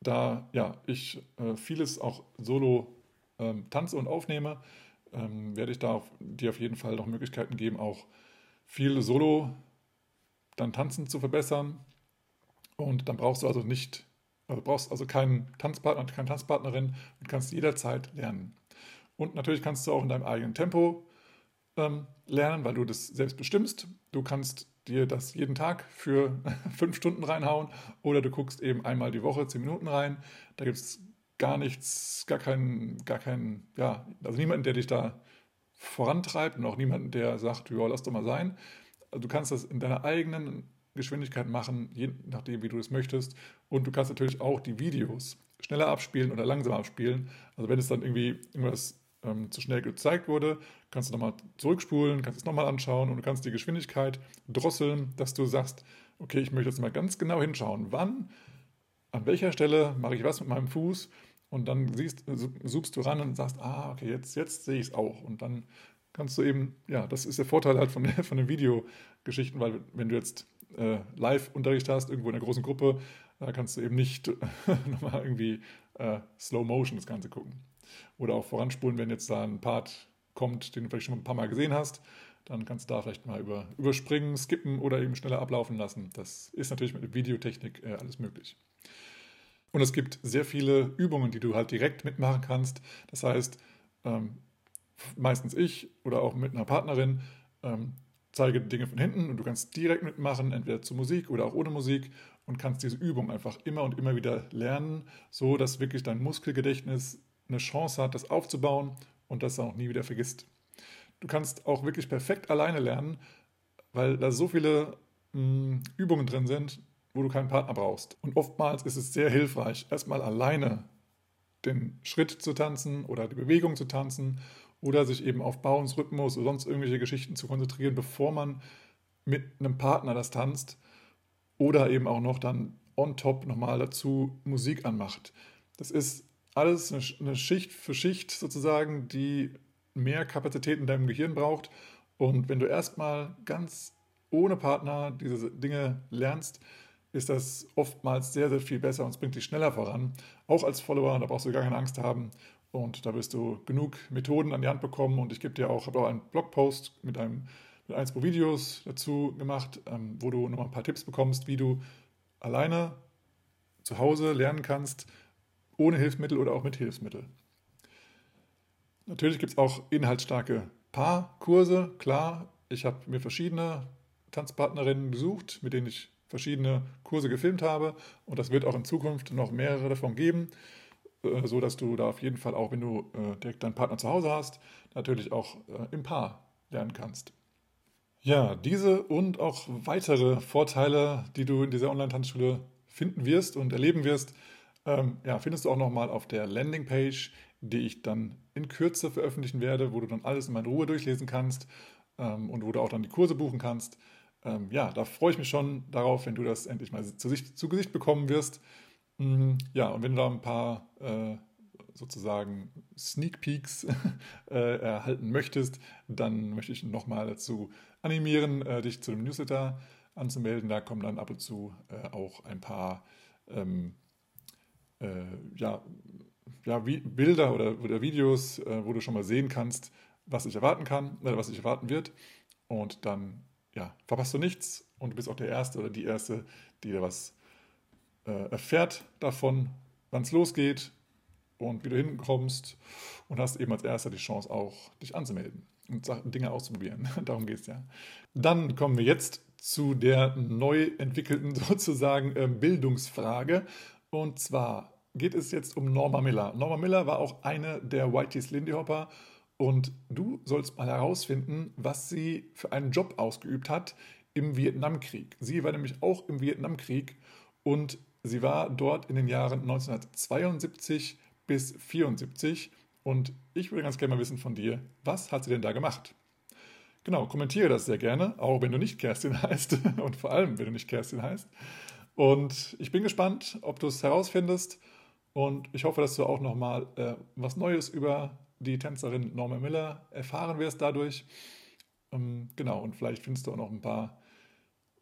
da ja, ich äh, vieles auch solo ähm, tanze und aufnehme ähm, werde ich da auf, dir auf jeden Fall noch Möglichkeiten geben, auch viel Solo dann tanzen zu verbessern. Und dann brauchst du also nicht, also brauchst also keinen Tanzpartner, keine Tanzpartnerin und kannst jederzeit lernen. Und natürlich kannst du auch in deinem eigenen Tempo ähm, lernen, weil du das selbst bestimmst. Du kannst dir das jeden Tag für fünf Stunden reinhauen oder du guckst eben einmal die Woche zehn Minuten rein. Da gibt es gar nichts, gar keinen, gar keinen, ja, also niemanden, der dich da vorantreibt und auch niemanden, der sagt, ja, lass doch mal sein. Also du kannst das in deiner eigenen Geschwindigkeit machen, je nachdem, wie du es möchtest. Und du kannst natürlich auch die Videos schneller abspielen oder langsamer abspielen. Also wenn es dann irgendwie irgendwas ähm, zu schnell gezeigt wurde, kannst du nochmal zurückspulen, kannst es nochmal anschauen und du kannst die Geschwindigkeit drosseln, dass du sagst, okay, ich möchte jetzt mal ganz genau hinschauen, wann, an welcher Stelle mache ich was mit meinem Fuß und dann siehst, zoomst du ran und sagst, ah, okay, jetzt, jetzt sehe ich es auch und dann kannst du eben, ja, das ist der Vorteil halt von, von den Videogeschichten, weil wenn du jetzt äh, Live-Unterricht hast, irgendwo in einer großen Gruppe, da kannst du eben nicht nochmal irgendwie äh, Slow Motion das Ganze gucken. Oder auch voranspulen, wenn jetzt da ein Part kommt, den du vielleicht schon ein paar Mal gesehen hast, dann kannst du da vielleicht mal über, überspringen, skippen oder eben schneller ablaufen lassen. Das ist natürlich mit der Videotechnik äh, alles möglich. Und es gibt sehr viele Übungen, die du halt direkt mitmachen kannst. Das heißt, ähm, meistens ich oder auch mit einer Partnerin ähm, zeige Dinge von hinten und du kannst direkt mitmachen, entweder zu Musik oder auch ohne Musik und kannst diese Übung einfach immer und immer wieder lernen, so dass wirklich dein Muskelgedächtnis eine Chance hat, das aufzubauen und das auch nie wieder vergisst. Du kannst auch wirklich perfekt alleine lernen, weil da so viele mh, hm, Übungen drin sind, wo du keinen Partner brauchst. Und oftmals ist es sehr hilfreich, erstmal alleine den Schritt zu tanzen oder die Bewegung zu tanzen oder sich eben auf Bauensrhythmus oder sonst irgendwelche Geschichten zu konzentrieren, bevor man mit einem Partner das tanzt oder eben auch noch dann on top nochmal dazu Musik anmacht. Das ist alles eine Schicht für Schicht sozusagen, die mehr Kapazität in deinem Gehirn braucht. Und wenn du erstmal ganz ohne Partner diese Dinge lernst, ist das oftmals sehr, sehr viel besser und es bringt dich schneller voran. Auch als Follower, da brauchst du gar keine Angst haben. Und da wirst du genug Methoden an die Hand bekommen. Und ich gebe dir auch, habe auch einen Blogpost mit einem mit ein, zwei Videos dazu gemacht, ähm, wo du nochmal ein paar Tipps bekommst, wie du alleine zu Hause lernen kannst, ohne Hilfsmittel oder auch mit Hilfsmittel. Natürlich gibt es auch inhaltsstarke Paarkurse. Klar, ich habe mir verschiedene Tanzpartnerinnen gesucht, mit denen ich verschiedene Kurse gefilmt habe. Und das wird auch in Zukunft noch mehrere davon geben. Äh, so dass du da auf jeden Fall auch, wenn du äh, direkt deinen Partner zu Hause hast, natürlich auch äh, im Paar lernen kannst. Ja, diese und auch weitere Vorteile, die du in dieser Online-Tanzschule finden wirst und erleben wirst, ähm, ja, findest du auch nochmal auf der Landingpage, die ich dann in Kürze veröffentlichen werde, wo du dann alles in meiner Ruhe durchlesen kannst ähm, und wo du auch dann die Kurse buchen kannst. Ähm, ja, da freue ich mich schon darauf, wenn du das endlich mal zu, Sicht, zu Gesicht bekommen wirst. Mhm, ja, und wenn du da ein paar äh, sozusagen Sneak Peeks äh, erhalten möchtest, dann möchte ich nochmal dazu animieren, äh, dich zu dem Newsletter anzumelden. Da kommen dann ab und zu äh, auch ein paar ähm, äh, ja, ja, Bilder oder, oder Videos, äh, wo du schon mal sehen kannst, was ich erwarten kann, oder was ich erwarten wird. Und dann ja, verpasst du nichts und du bist auch der Erste oder die Erste, die da was äh, erfährt davon, wann es losgeht und wie du hinkommst und hast eben als erster die Chance auch, dich anzumelden und Dinge auszuprobieren. Darum geht es ja. Dann kommen wir jetzt zu der neu entwickelten sozusagen ähm, Bildungsfrage. Und zwar geht es jetzt um Norma Miller. Norma Miller war auch eine der Whiteys Lindy Hopper und du sollst mal herausfinden, was sie für einen Job ausgeübt hat im Vietnamkrieg. Sie war nämlich auch im Vietnamkrieg und Sie war dort in den Jahren 1972 bis 1974 und ich würde ganz gerne mal wissen von dir, was hat sie denn da gemacht? Genau, kommentiere das sehr gerne, auch wenn du nicht Kerstin heißt und vor allem, wenn du nicht Kerstin heißt. Und ich bin gespannt, ob du es herausfindest und ich hoffe, dass du auch nochmal äh, was Neues über die Tänzerin Norma Miller erfahren wirst dadurch. Ähm, genau, und vielleicht findest du auch noch ein paar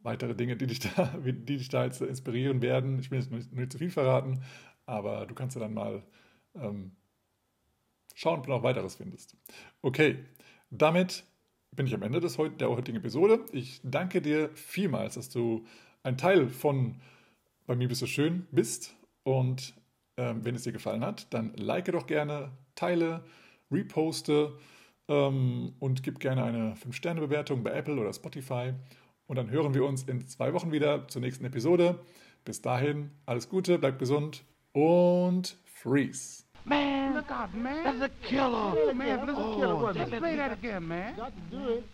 weitere Dinge, die dich da, die dich da jetzt inspirieren werden. Ich will jetzt nicht, nicht zu viel verraten, aber du kannst ja dann mal ähm, schauen, ob du noch weiteres findest. Okay, damit bin ich am Ende des, der heutigen Episode. Ich danke dir vielmals, dass du ein Teil von Bei mir bist du schön bist. Und ähm, wenn es dir gefallen hat, dann like doch gerne, teile, reposte ähm, und gib gerne eine 5-Sterne-Bewertung bei Apple oder Spotify. Und dann hören wir uns in zwei Wochen wieder zur nächsten Episode. Bis dahin, alles Gute, bleibt gesund und freeze. Man, look out, man. That's a killer. Oh, man, that's a killer. Oh, Let's play that again, man. Got to do it.